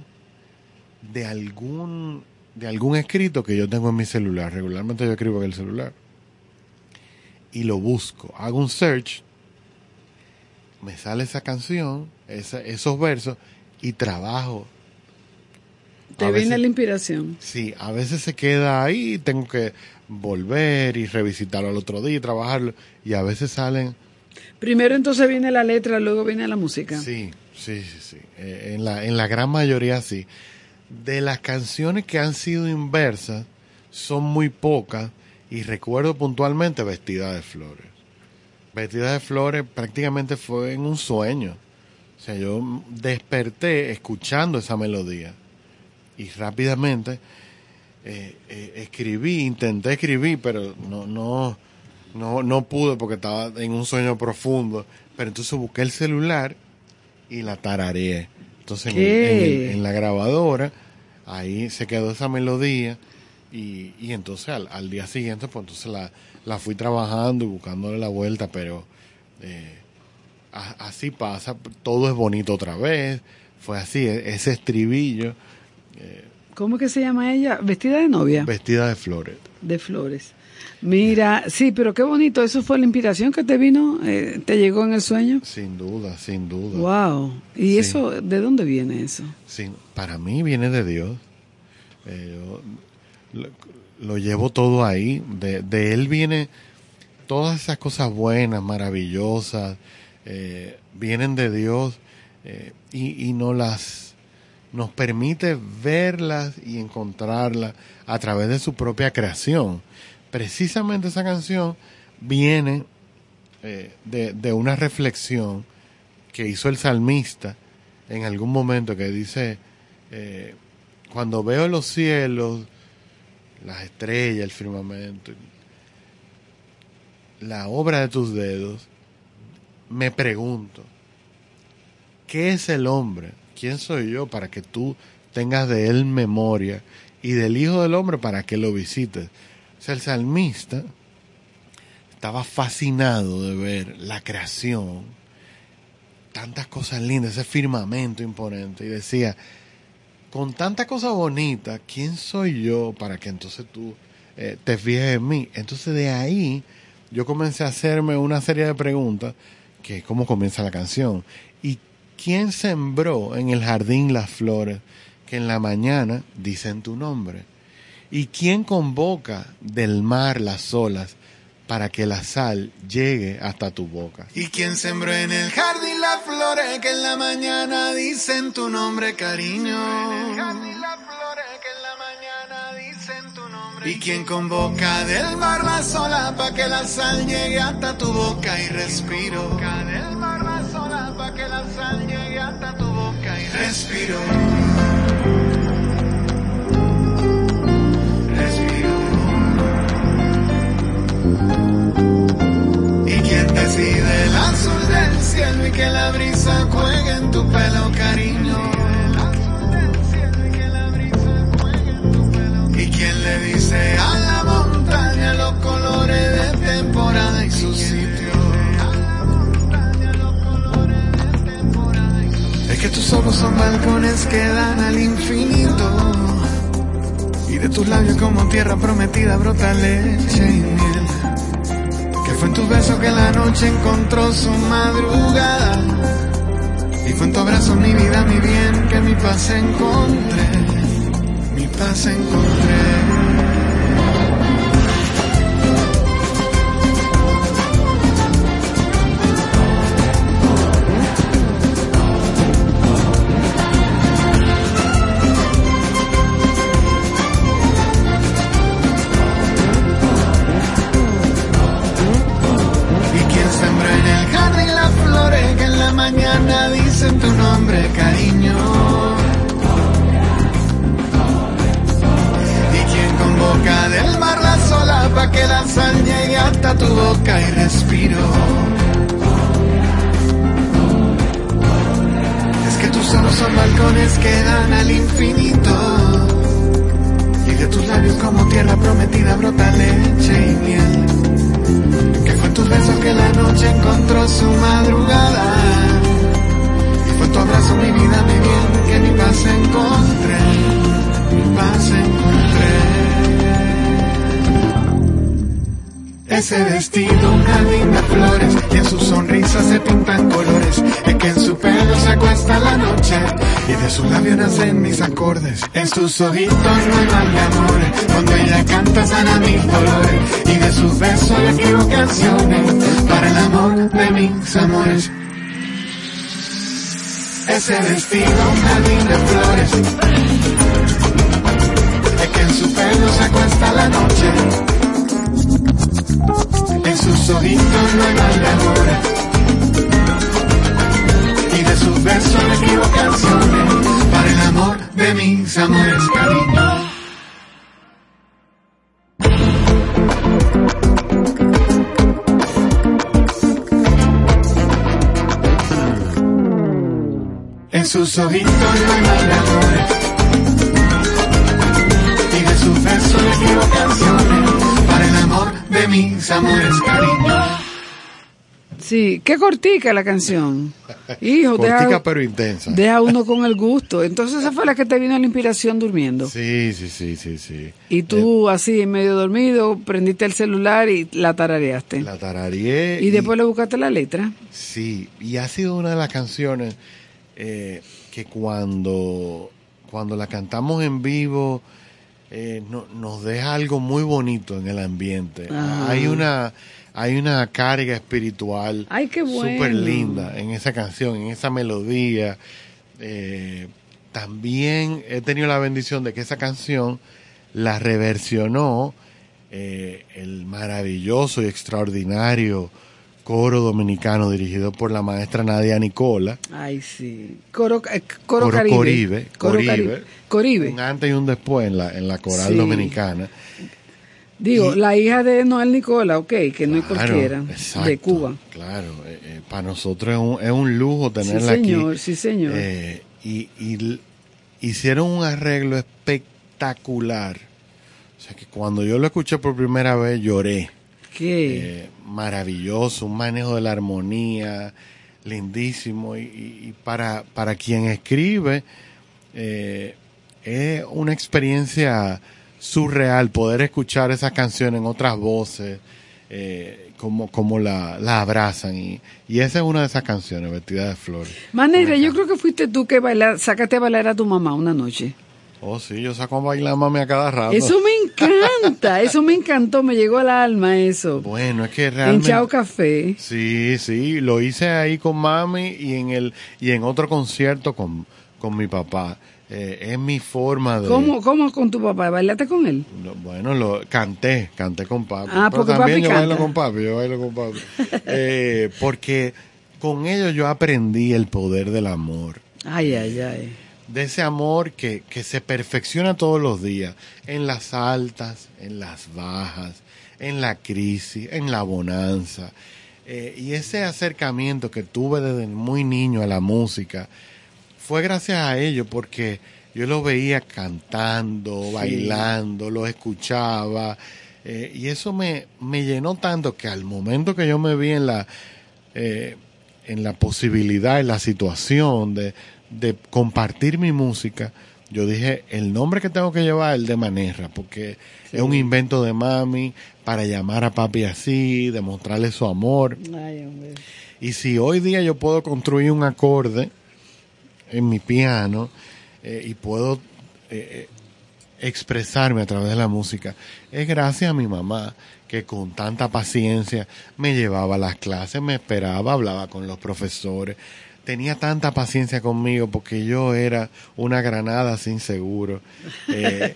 de algún de algún escrito que yo tengo en mi celular. Regularmente yo escribo en el celular. Y lo busco. Hago un search. Me sale esa canción, esos versos, y trabajo. Te viene la inspiración. Sí, a veces se queda ahí, tengo que volver y revisitarlo al otro día y trabajarlo. Y a veces salen Primero entonces viene la letra, luego viene la música. Sí, sí, sí, sí. Eh, en, la, en la gran mayoría sí. De las canciones que han sido inversas, son muy pocas y recuerdo puntualmente Vestida de Flores. Vestida de Flores prácticamente fue en un sueño. O sea, yo desperté escuchando esa melodía y rápidamente eh, eh, escribí, intenté escribir, pero no, no, no, no pude porque estaba en un sueño profundo. Pero entonces busqué el celular y la tarareé. Entonces en, el- en el- ¿Qué? en la grabadora, ahí se quedó esa melodía y, y entonces al, al día siguiente, pues entonces la, la fui trabajando y buscándole la vuelta, pero eh, a- así pasa, todo es bonito otra vez, fue así, e- ese estribillo, ¿Cómo que se llama ella? Vestida de novia. vestida de flores. de flores. Mira, sí, pero qué bonito. Eso fue la inspiración que te vino, eh, te llegó en el sueño. Sin duda, sin duda. Wow. ¿Y Sí. eso, de dónde viene eso? Sí, para mí viene de Dios. Eh, yo lo, lo llevo todo ahí. De, de Él viene todas esas cosas buenas, maravillosas, eh, vienen de Dios eh, y, y no las nos permite verlas y encontrarlas a través de su propia creación. Precisamente esa canción viene eh, de, de una reflexión que hizo el salmista en algún momento que dice, eh, cuando veo los cielos, las estrellas, el firmamento, la obra de tus dedos, me pregunto, ¿qué es el hombre? ¿Quién soy yo para que tú tengas de él memoria y del Hijo del Hombre para que lo visites? O sea, el salmista estaba fascinado de ver la creación, tantas cosas lindas, ese firmamento imponente, y decía, con tanta cosa bonita, ¿quién soy yo para que entonces tú eh, te fijes en mí? Entonces de ahí yo comencé a hacerme una serie de preguntas, que es cómo comienza la canción, y quién sembró en el jardín las flores que en la mañana dicen tu nombre, y quién convoca del mar las olas para que la sal llegue hasta tu boca. ¿Y quién sembró en el jardín las flores que en la mañana dicen tu nombre, cariño? ¿Y quién convoca del mar la sola para que la sal llegue hasta tu boca y respiro? Sal llegue hasta tu boca y respiro. ¿Y quién decide el azul del cielo y que la brisa juegue en tu pelo, cariño? ¿Y quién le dice a la montaña los colores de temporada y su que tus ojos son balcones que dan al infinito. Y de tus labios como tierra prometida brota leche y miel. Que fue en tu beso que la noche encontró su madrugada. Y fue en tu abrazo mi vida, mi bien, que mi paz encontré. Mi paz encontré. Balcones que dan al infinito. Y de tus labios como tierra prometida brota leche y miel. Que fue tus besos que la noche encontró su madrugada. Y fue tu abrazo mi vida, mi bien, que mi paz encontré. Mi paz encontré. Ese vestido, un jardín de flores, y en su sonrisa se pintan colores. Es que en su pelo se acuesta la noche, y de sus labios nacen mis acordes. En sus ojitos mal de amor, cuando ella canta sana mis dolores. Y de sus besos le escribo canciones, para el amor de mis amores. Ese vestido, un jardín de flores, es que en su pelo se acuesta la noche. En sus ojitos no hay de amor. Y de sus besos le escribo canciones para el amor de mis amores, cariño. En sus ojitos no hay de amor. Y de sus besos le escribo canciones de mis amores, cariño. Sí, qué cortica la canción. Hijo, Cortica deja, pero intensa. deja uno con el gusto. Entonces esa fue la que te vino la inspiración durmiendo. Sí, sí, sí, sí, sí. Y tú así, medio dormido, prendiste el celular y la tarareaste. La tarareé. y después le buscaste la letra. Sí, y ha sido una de las canciones eh, que cuando, cuando la cantamos en vivo eh, no- nos deja algo muy bonito en el ambiente. Ajá. Hay una hay una carga espiritual Ay, qué bueno. súper linda en esa canción, en esa melodía. Eh, también he tenido la bendición de que esa canción la reversionó eh, el maravilloso y extraordinario coro dominicano dirigido por la maestra Nadia Nicola. Ay, sí. Coro, eh, coro, Coro Caribe. Coribe, Coro Coribe. Caribe. Coribe. Un antes y un después en la, en la coral Sí. dominicana. Digo, la hija de Noel Nicola, ok, que no es cualquiera, exacto, de Cuba. Claro, eh, eh, para nosotros es un, es un lujo tenerla Sí, señor, aquí. sí, señor. Eh, y, y l- hicieron un arreglo espectacular. O sea que cuando yo lo escuché por primera vez lloré. Eh, maravilloso, un manejo de la armonía, lindísimo. Y para, para quien escribe, eh, es una experiencia surreal poder escuchar esas canciones en otras voces, eh, como, como la, la abrazan. Y, y esa es una de esas canciones, Vestida de Flores. Manera, yo creo que fuiste tú que bailar, sacaste a bailar a tu mamá una noche. Oh, sí, yo saco a bailar mami a cada rato. Eso me encanta, eso me encantó, me llegó al alma eso. Bueno, es que En realmente... Chao Café. Sí, sí, lo hice ahí con mami y en el y en otro concierto con, con mi papá. Eh, es mi forma de... ¿Cómo, ¿Cómo con tu papá? ¿Bailaste con él? lo- bueno, lo canté, canté con papi. Ah, Pero porque también papi yo bailo con papi, yo bailo con papi. Eh, porque con ellos yo aprendí el poder del amor. Ay, ay, ay. De ese amor que, que se perfecciona todos los días, en las altas, en las bajas, en la crisis, en la bonanza. Eh, y ese acercamiento que tuve desde muy niño a la música fue gracias a ellos porque yo lo veía cantando, bailando, lo escuchaba. eh, y eso me, me llenó tanto que al momento que yo me vi en la, eh, en la posibilidad, en la situación de, de compartir mi música, yo dije, el nombre que tengo que llevar es el de Manerra, porque es un invento de mami para llamar a papi así, demostrarle su amor. Ay. Y si hoy día yo puedo construir un acorde en mi piano eh, y puedo eh, eh, expresarme a través de la música, es gracias a mi mamá que con tanta paciencia me llevaba a las clases, me esperaba, hablaba con los profesores, tenía tanta paciencia conmigo porque yo era una granada sin seguro. Eh,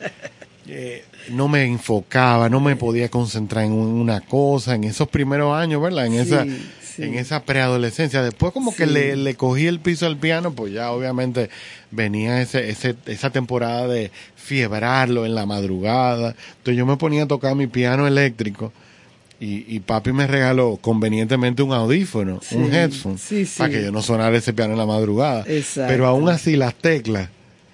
eh, no me enfocaba, no me podía concentrar en un- una cosa en esos primeros años, ¿verdad? En Sí, esa sí. en esa preadolescencia. Después como que le, le cogí el piso al piano, pues ya obviamente venía ese, ese, esa temporada de fiebrarlo en la madrugada. Entonces yo me ponía a tocar mi piano eléctrico y, y papi me regaló convenientemente un audífono, Sí, un headphone, sí, sí. para que yo no sonara ese piano en la madrugada. Exacto. Pero aún así las teclas,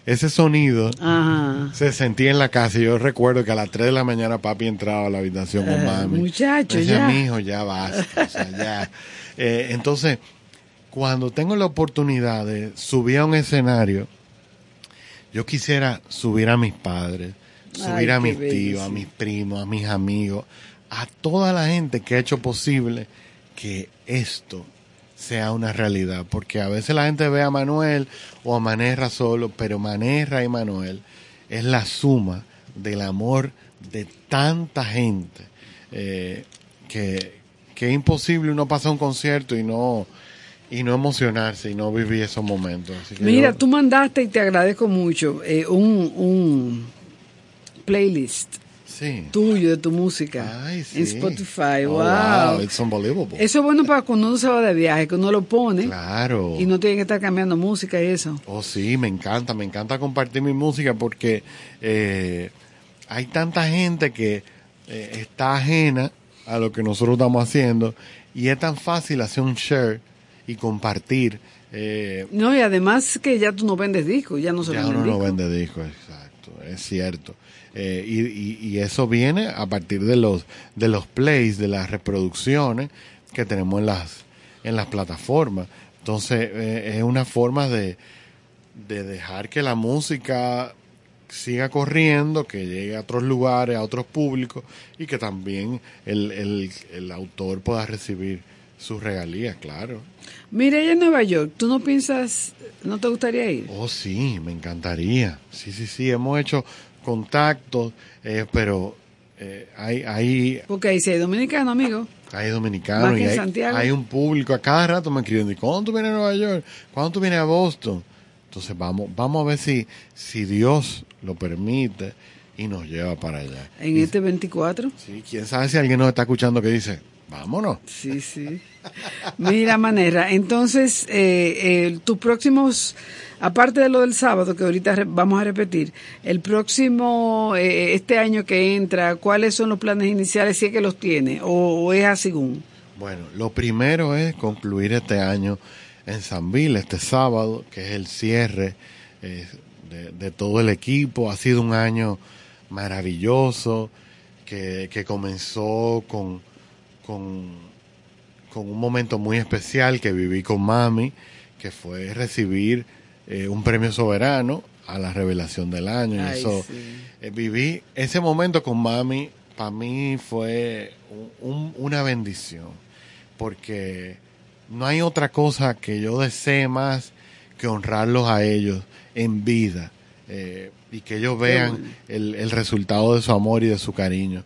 ese sonido Ajá. se sentía en la casa. Y yo recuerdo que a las 3 de la mañana papi entraba a la habitación con Ah, mami. muchacho, decía, ya. mijo, ya basta. o sea, ya. Eh, entonces, cuando tengo la oportunidad de subir a un escenario, yo quisiera subir a mis padres, subir Ay, a mis bello, tíos, a mis primos, a mis amigos, a toda la gente que ha hecho posible que esto sea una realidad. Porque a veces la gente ve a Manuel o a Manerra solo, pero Manerra y Manuel es la suma del amor de tanta gente eh, que, que es imposible uno pasar un concierto y no y no emocionarse y no vivir esos momentos. Así que Mira, yo- tú mandaste y te agradezco mucho eh, un, un playlist sí. tuyo de tu música Ay, sí. en Spotify. Oh, wow. It's unbelievable. Eso es bueno para cuando uno se va de viaje, que uno lo pone Claro. y no tiene que estar cambiando música y eso. Oh, sí, me encanta, me encanta compartir mi música porque eh, hay tanta gente que eh, está ajena a lo que nosotros estamos haciendo y es tan fácil hacer un share y compartir. eh, No, y además que ya tú no vendes discos, ya no se ya uno no vende discos, exacto, es cierto. Eh, y, y- y eso viene a partir de los de los plays, de las reproducciones que tenemos en las en las plataformas. Entonces eh, es una forma de, de dejar que la música siga corriendo, que llegue a otros lugares, a otros públicos y que también el, el, el autor pueda recibir sus regalías, claro. Mira, en Nueva York, ¿tú no piensas, no te gustaría ir? Oh, sí, me encantaría. Sí, sí, sí, hemos hecho contactos, eh, pero eh, hay, hay, Porque ahí sí hay dominicano, amigo. hay dominicanos y hay, Santiago. hay un público a cada rato me escriben, ¿y cuándo tú vienes a Nueva York? ¿Cuándo tú vienes a Boston? Entonces vamos, vamos a ver si, si Dios lo permite y nos lleva para allá. En Y- este 24. Sí, quién sabe si alguien nos está escuchando que dice, vámonos. Sí, sí. Mira, manera. Entonces, eh, eh, tus próximos, aparte de lo del sábado, que ahorita vamos a repetir, el próximo, eh, este año que entra, ¿cuáles son los planes iniciales, si es que los tiene, o, es así? Bueno, lo primero es concluir este año en Sanville, este sábado, que es el cierre eh, de, todo el equipo. Ha sido un año maravilloso que, que comenzó con, con, con un momento muy especial que viví con mami, que fue recibir eh, un premio soberano a la revelación del año. y eso, sí. eh, viví ese momento con mami, para mí fue un- un- una bendición, porque no hay otra cosa que yo desee más que honrarlos a ellos en vida eh, y que ellos vean el, el resultado de su amor y de su cariño.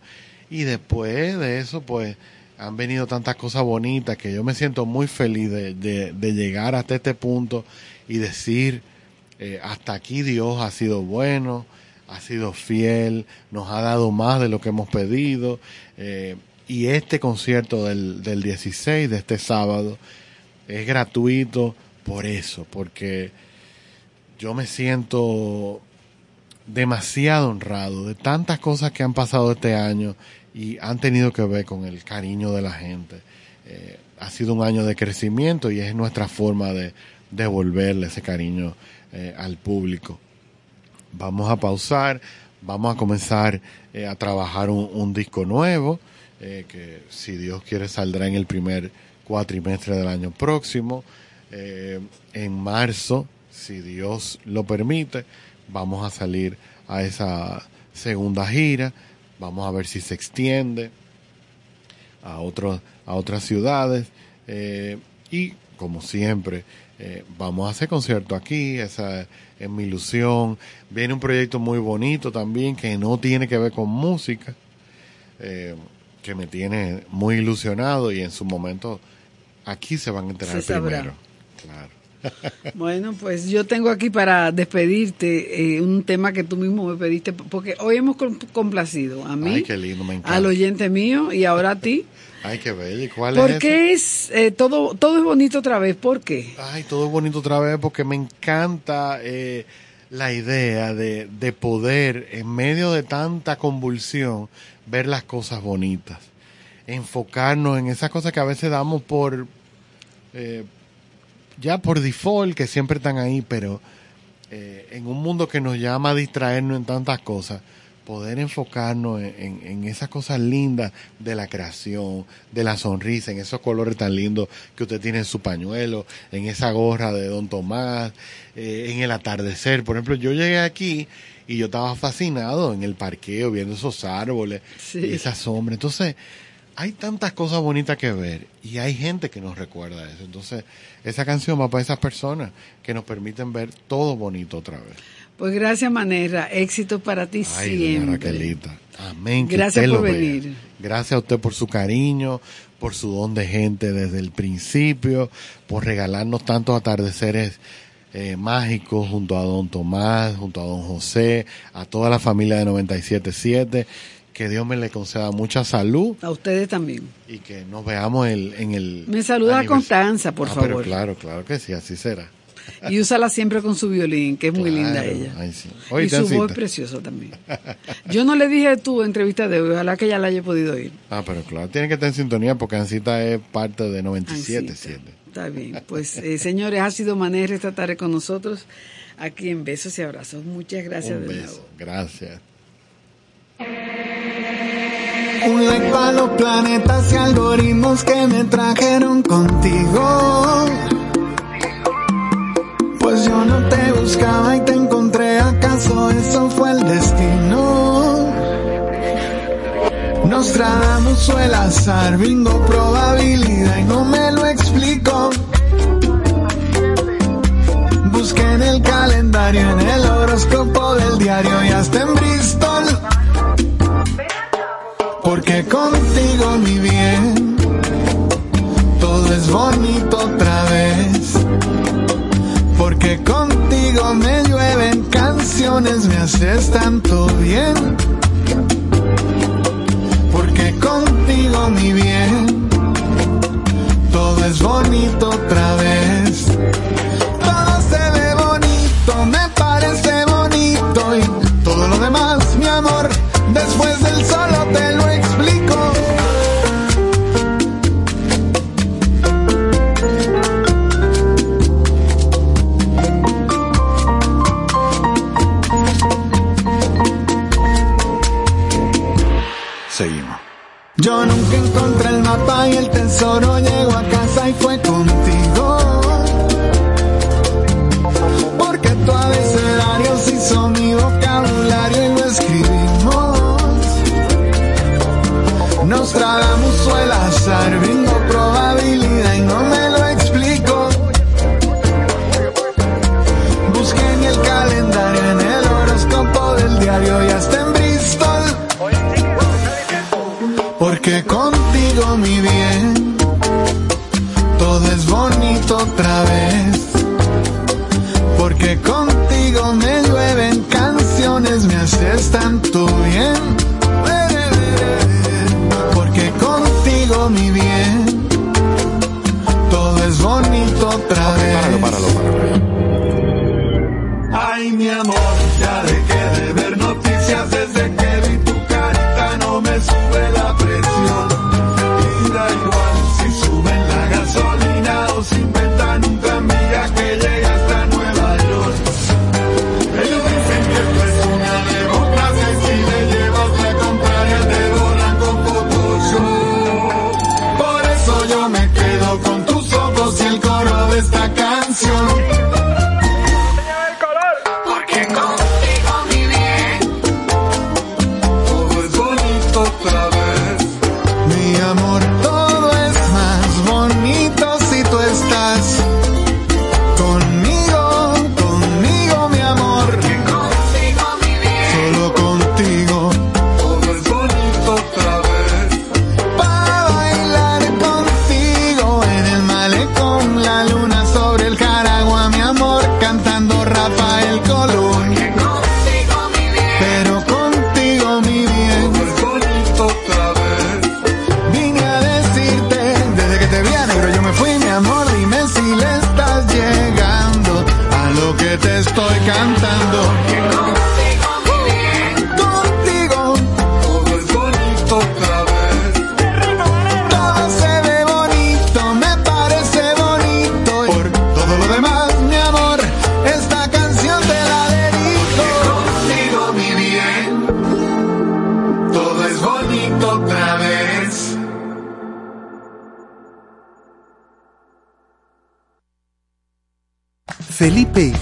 Y después de eso, pues han venido tantas cosas bonitas que yo me siento muy feliz de, de- de llegar hasta este punto y decir, eh, hasta aquí Dios ha sido bueno, ha sido fiel, nos ha dado más de lo que hemos pedido. eh, y este concierto del, del 16, de este sábado, es gratuito por eso, porque yo me siento demasiado honrado de tantas cosas que han pasado este año y han tenido que ver con el cariño de la gente. Eh, ha sido un año de crecimiento y es nuestra forma de devolverle ese cariño eh, al público. Vamos a pausar, vamos a comenzar eh, a trabajar un, disco nuevo, eh, que si Dios quiere saldrá en el primer cuatrimestre del año próximo. En marzo si Dios lo permite, vamos a salir a esa segunda gira, vamos a ver si se extiende a, a otras ciudades y como siempre eh, vamos a hacer concierto aquí, esa es mi ilusión. Viene un proyecto muy bonito también que no tiene que ver con música, eh, que me tiene muy ilusionado y en su momento aquí se van a enterar Se sabrá. primero. Claro. Bueno, pues yo tengo aquí para despedirte eh, un tema que tú mismo me pediste, porque hoy hemos com- complacido a mí, Ay, qué lindo, me al oyente mío y ahora a ti. Ay, qué bello. ¿Y cuál es? ¿Por ese? qué es eh, todo, todo es bonito otra vez? ¿Por qué? Ay, todo es bonito otra vez porque me encanta eh, la idea de, de poder, en medio de tanta convulsión, ver las cosas bonitas. Enfocarnos en esas cosas que a veces damos por, eh, ya por default, que siempre están ahí, pero eh, en un mundo que nos llama a distraernos en tantas cosas, poder enfocarnos en, en- en esas cosas lindas de la creación, de la sonrisa, en esos colores tan lindos que usted tiene en su pañuelo, en esa gorra de Don Tomás, eh, en el atardecer. Por ejemplo, yo llegué aquí y yo estaba fascinado en el parqueo, viendo esos árboles Sí. y esa sombra. Entonces, hay tantas cosas bonitas que ver y hay gente que nos recuerda eso. Entonces, esa canción va para esas personas que nos permiten ver todo bonito otra vez. Pues gracias, Manera. Éxito para ti Ay, siempre. Raquelita. Amén. Gracias por vea. venir. Gracias a usted por su cariño, por su don de gente desde el principio, por regalarnos tantos atardeceres eh, mágicos junto a don Tomás, junto a don José, a toda la familia de 97.7. Que Dios me le conceda mucha salud A ustedes también. y que nos veamos el- en el. Me saluda a. Constanza, por Ah, pero favor. claro, claro que sí, así será. Y úsala siempre con su violín, que es muy linda ella. ay, sí. Oye, y su voz es preciosa también. Yo no le dije tu entrevista de hoy, ojalá que ya la haya podido oír. Ah, pero claro, tiene que estar en sintonía porque Ancita es parte de 97.7. Está bien. Pues, eh, señores, ha sido Manera esta tarde con nosotros aquí en Besos y Abrazos. Muchas gracias Un de nuevo. Gracias. Un like para los planetas y algoritmos que me trajeron contigo. Pues yo no te buscaba y te encontré, ¿acaso eso fue el destino? Nostradamus o el azar, bingo probabilidad y no me lo explico. Busqué en el calendario, en el horóscopo del diario y hasta en Bristol. Porque contigo mi bien, todo es bonito otra vez. Porque contigo me llueven canciones, me haces tanto bien. Porque contigo mi bien, todo es bonito otra vez. Todo se ve bonito, me parece bonito y todo lo demás, mi amor, después del solo te lo Yo nunca encontré el mapa y el tesoro llegó a casa y fue contigo.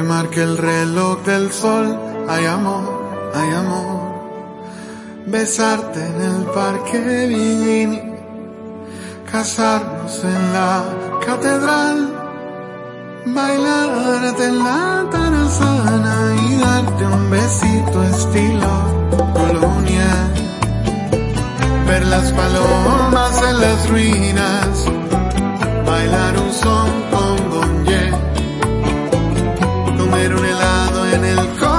Que marque el reloj del sol. Hay amor, hay amor. Besarte en el parque Villini, casarnos en la catedral. Bailarte en la tarazana y darte un besito estilo colonia. Ver las palomas en las ruinas, bailar un son con comer un helado en el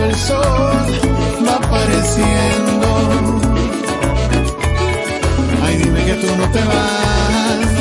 el sol va apareciendo. Ay, dime que tú no te vas.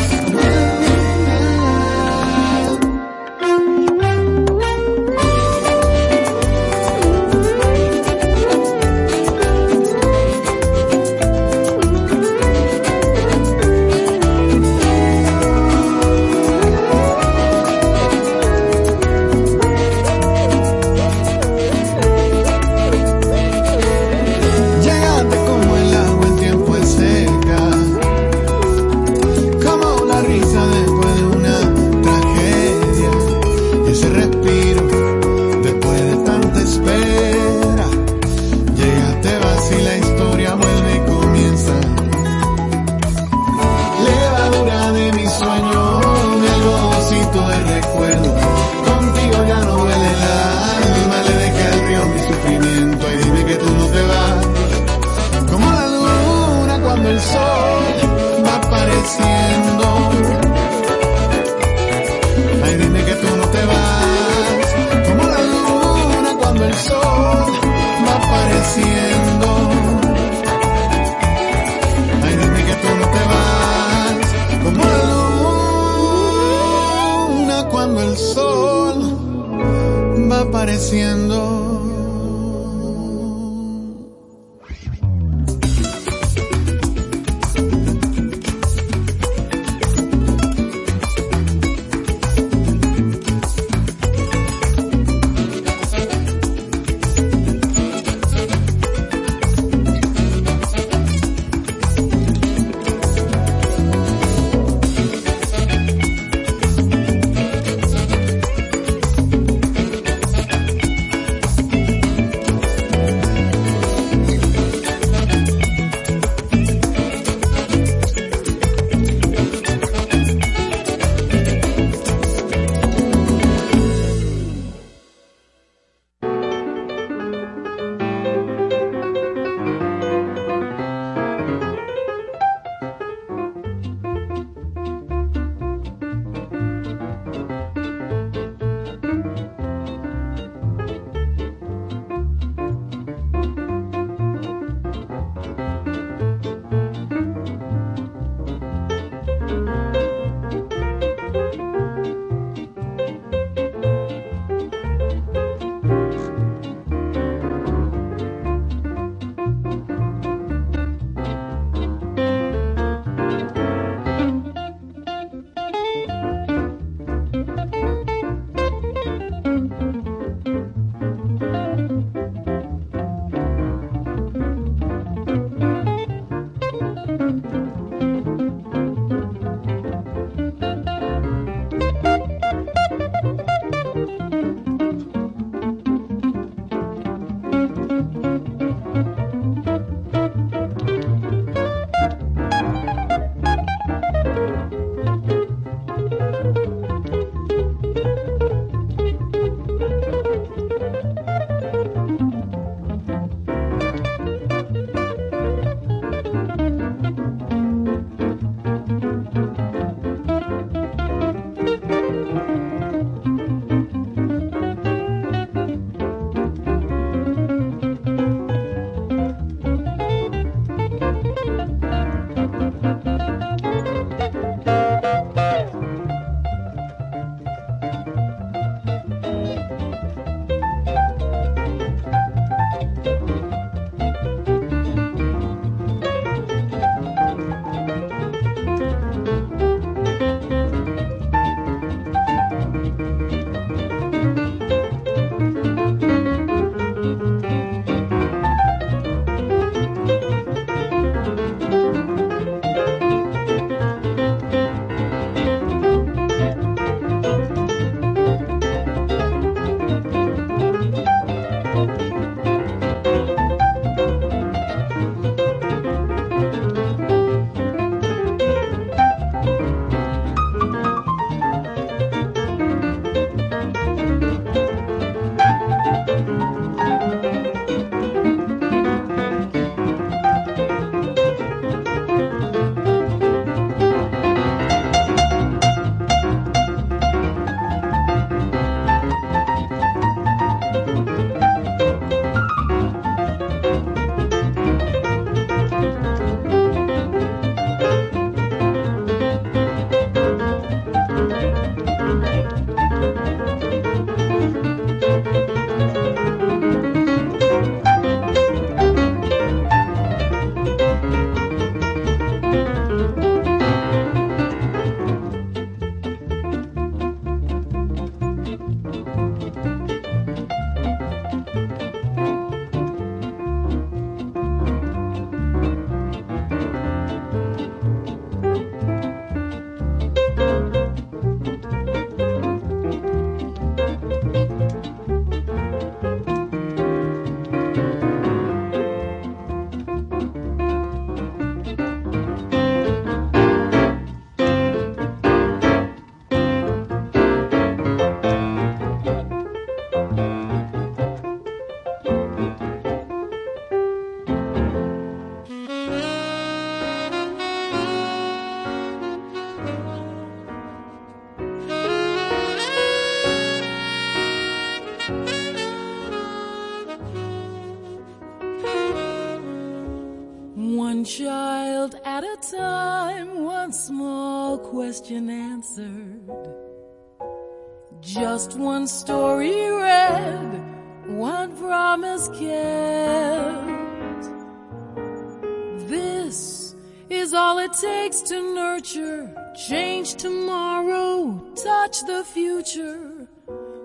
Touch the future.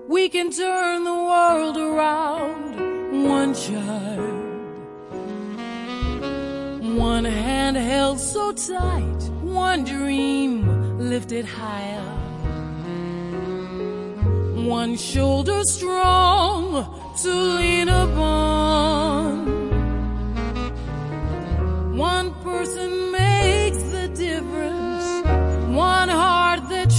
We can turn the world around, one child. One hand held so tight, one dream lifted higher. One shoulder strong to lean upon. One person makes the difference. One heart that.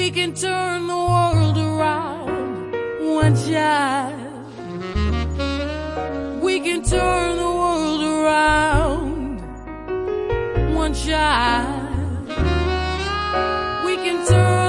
We can turn the world around. One child. We can turn the world around. One child. We can turn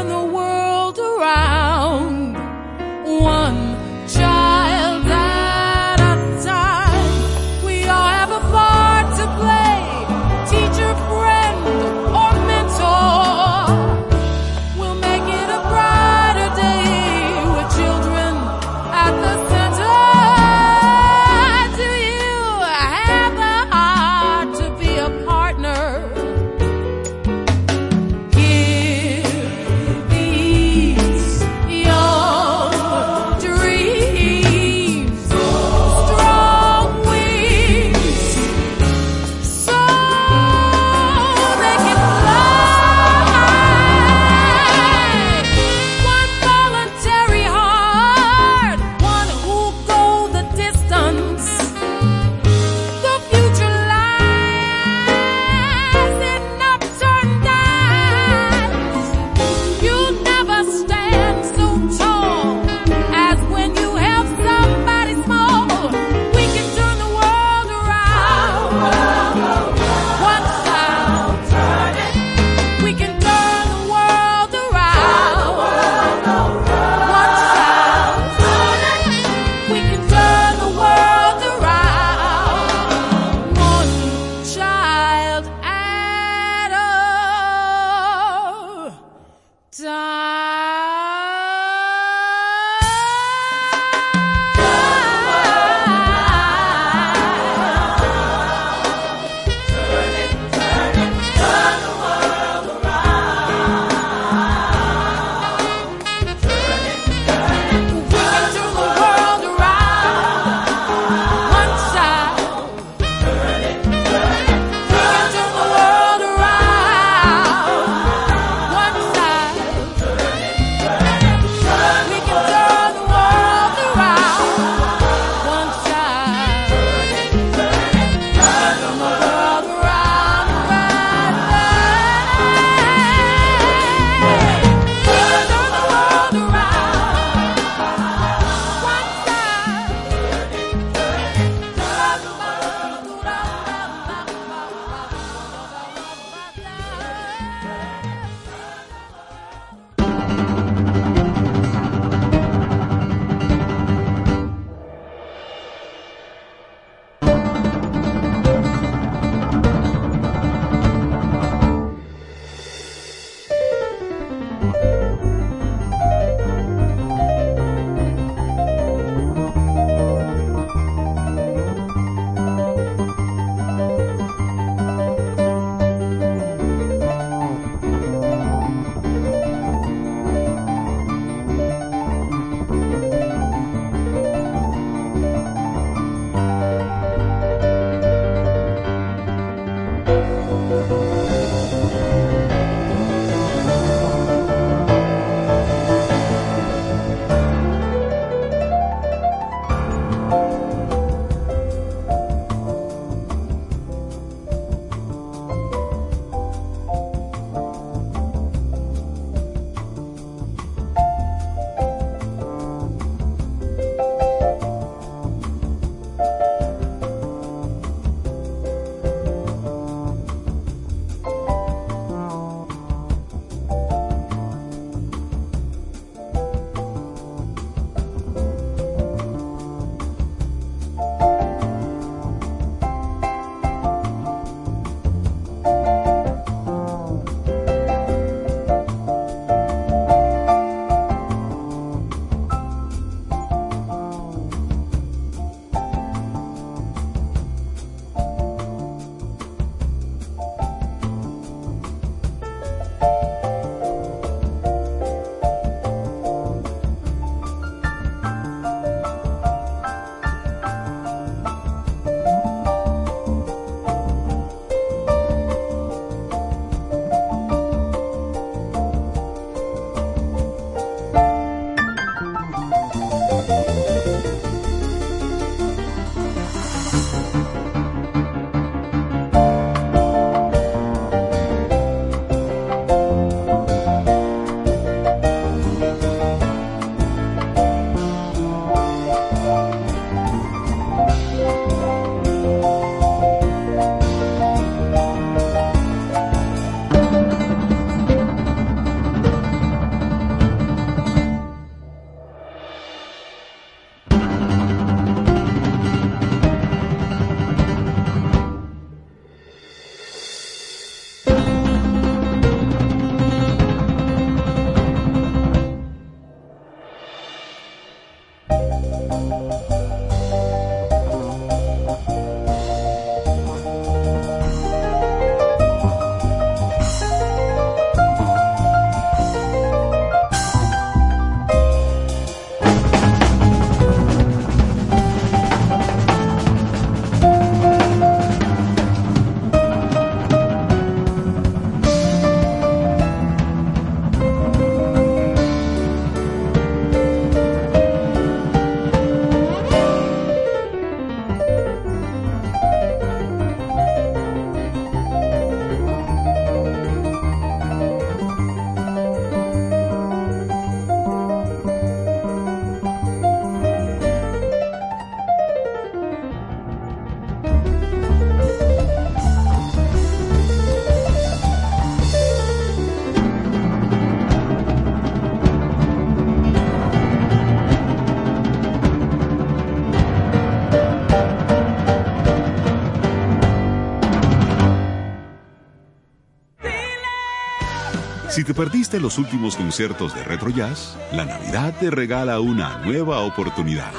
Si te perdiste los últimos conciertos de Retro Jazz, la Navidad te regala una nueva oportunidad.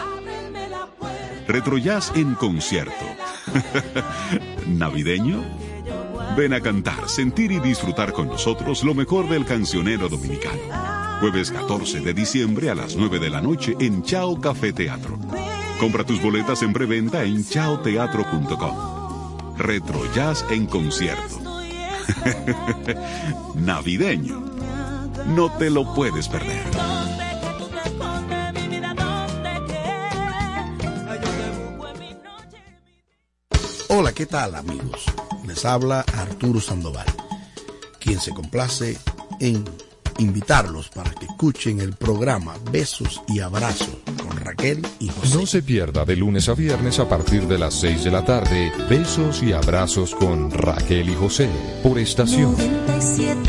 Retro Jazz en concierto. ¿Navideño? Ven a cantar, sentir y disfrutar con nosotros lo mejor del cancionero dominicano. Jueves 14 de diciembre a las 9 de la noche en Chao Café Teatro. Compra tus boletas en preventa en chaoteatro.com. Retro Jazz en concierto. Navideño. No te lo puedes perder. Hola, ¿qué tal amigos? Les habla Arturo Sandoval, quien se complace en invitarlos para que escuchen el programa Besos y Abrazos Raquel y José. No se pierda de lunes a viernes a partir de las 6 de la tarde Besos y Abrazos con Raquel y José por estación 97.7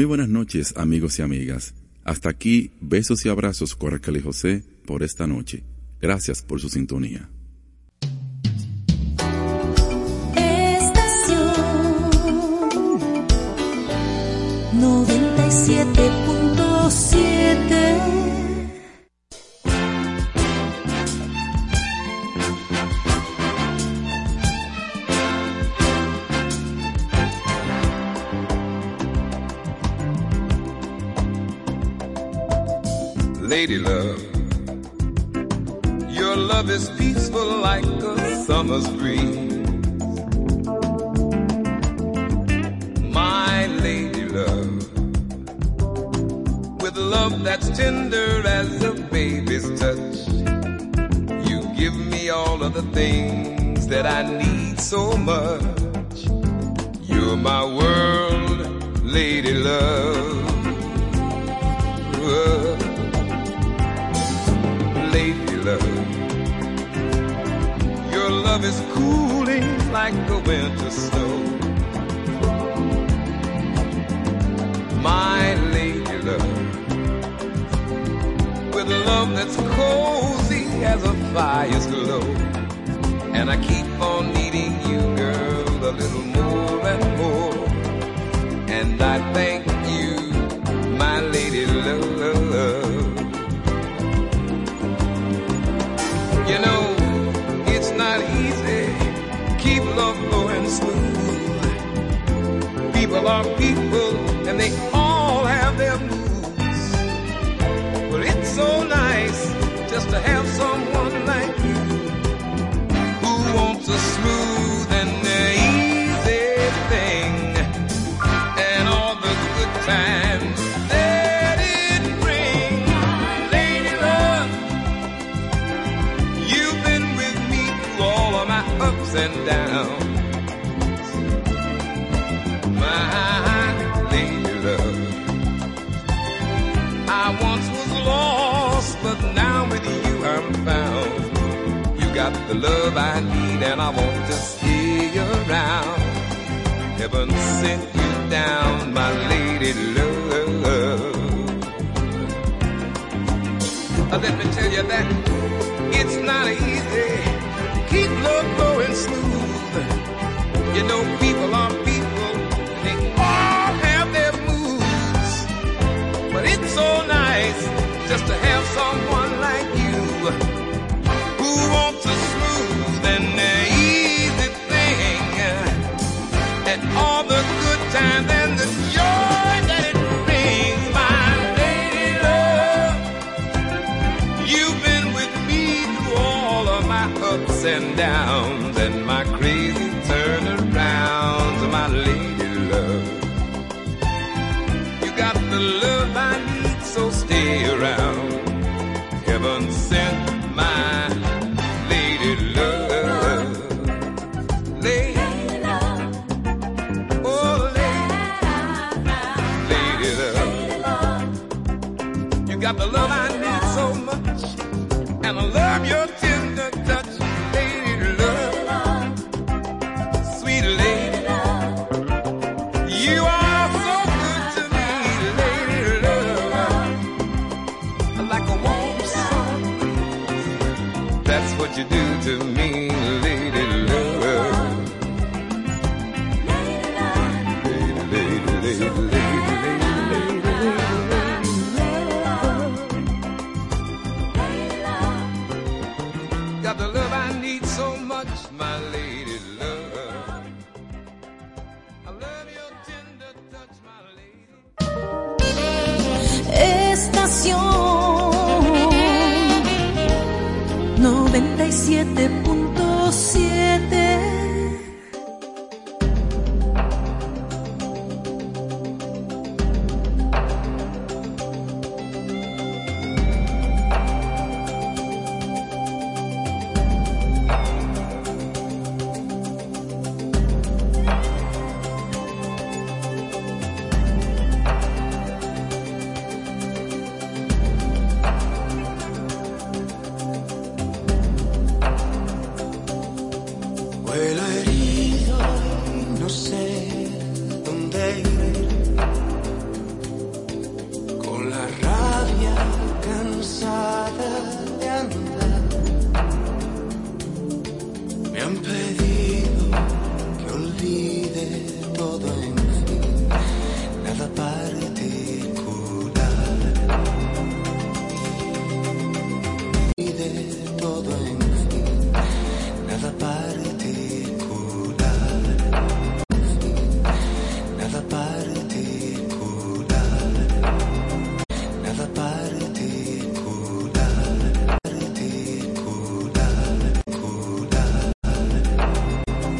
Muy buenas noches, amigos y amigas. Hasta aquí, besos y abrazos, Coracle José, por esta noche. Gracias por su sintonía. love I need and I want to stay around. Heaven sent you down, my lady love. Let me tell you that it's not easy. Keep love going smooth. You know people are people and they all have their moods. But it's so nice just to have someone down.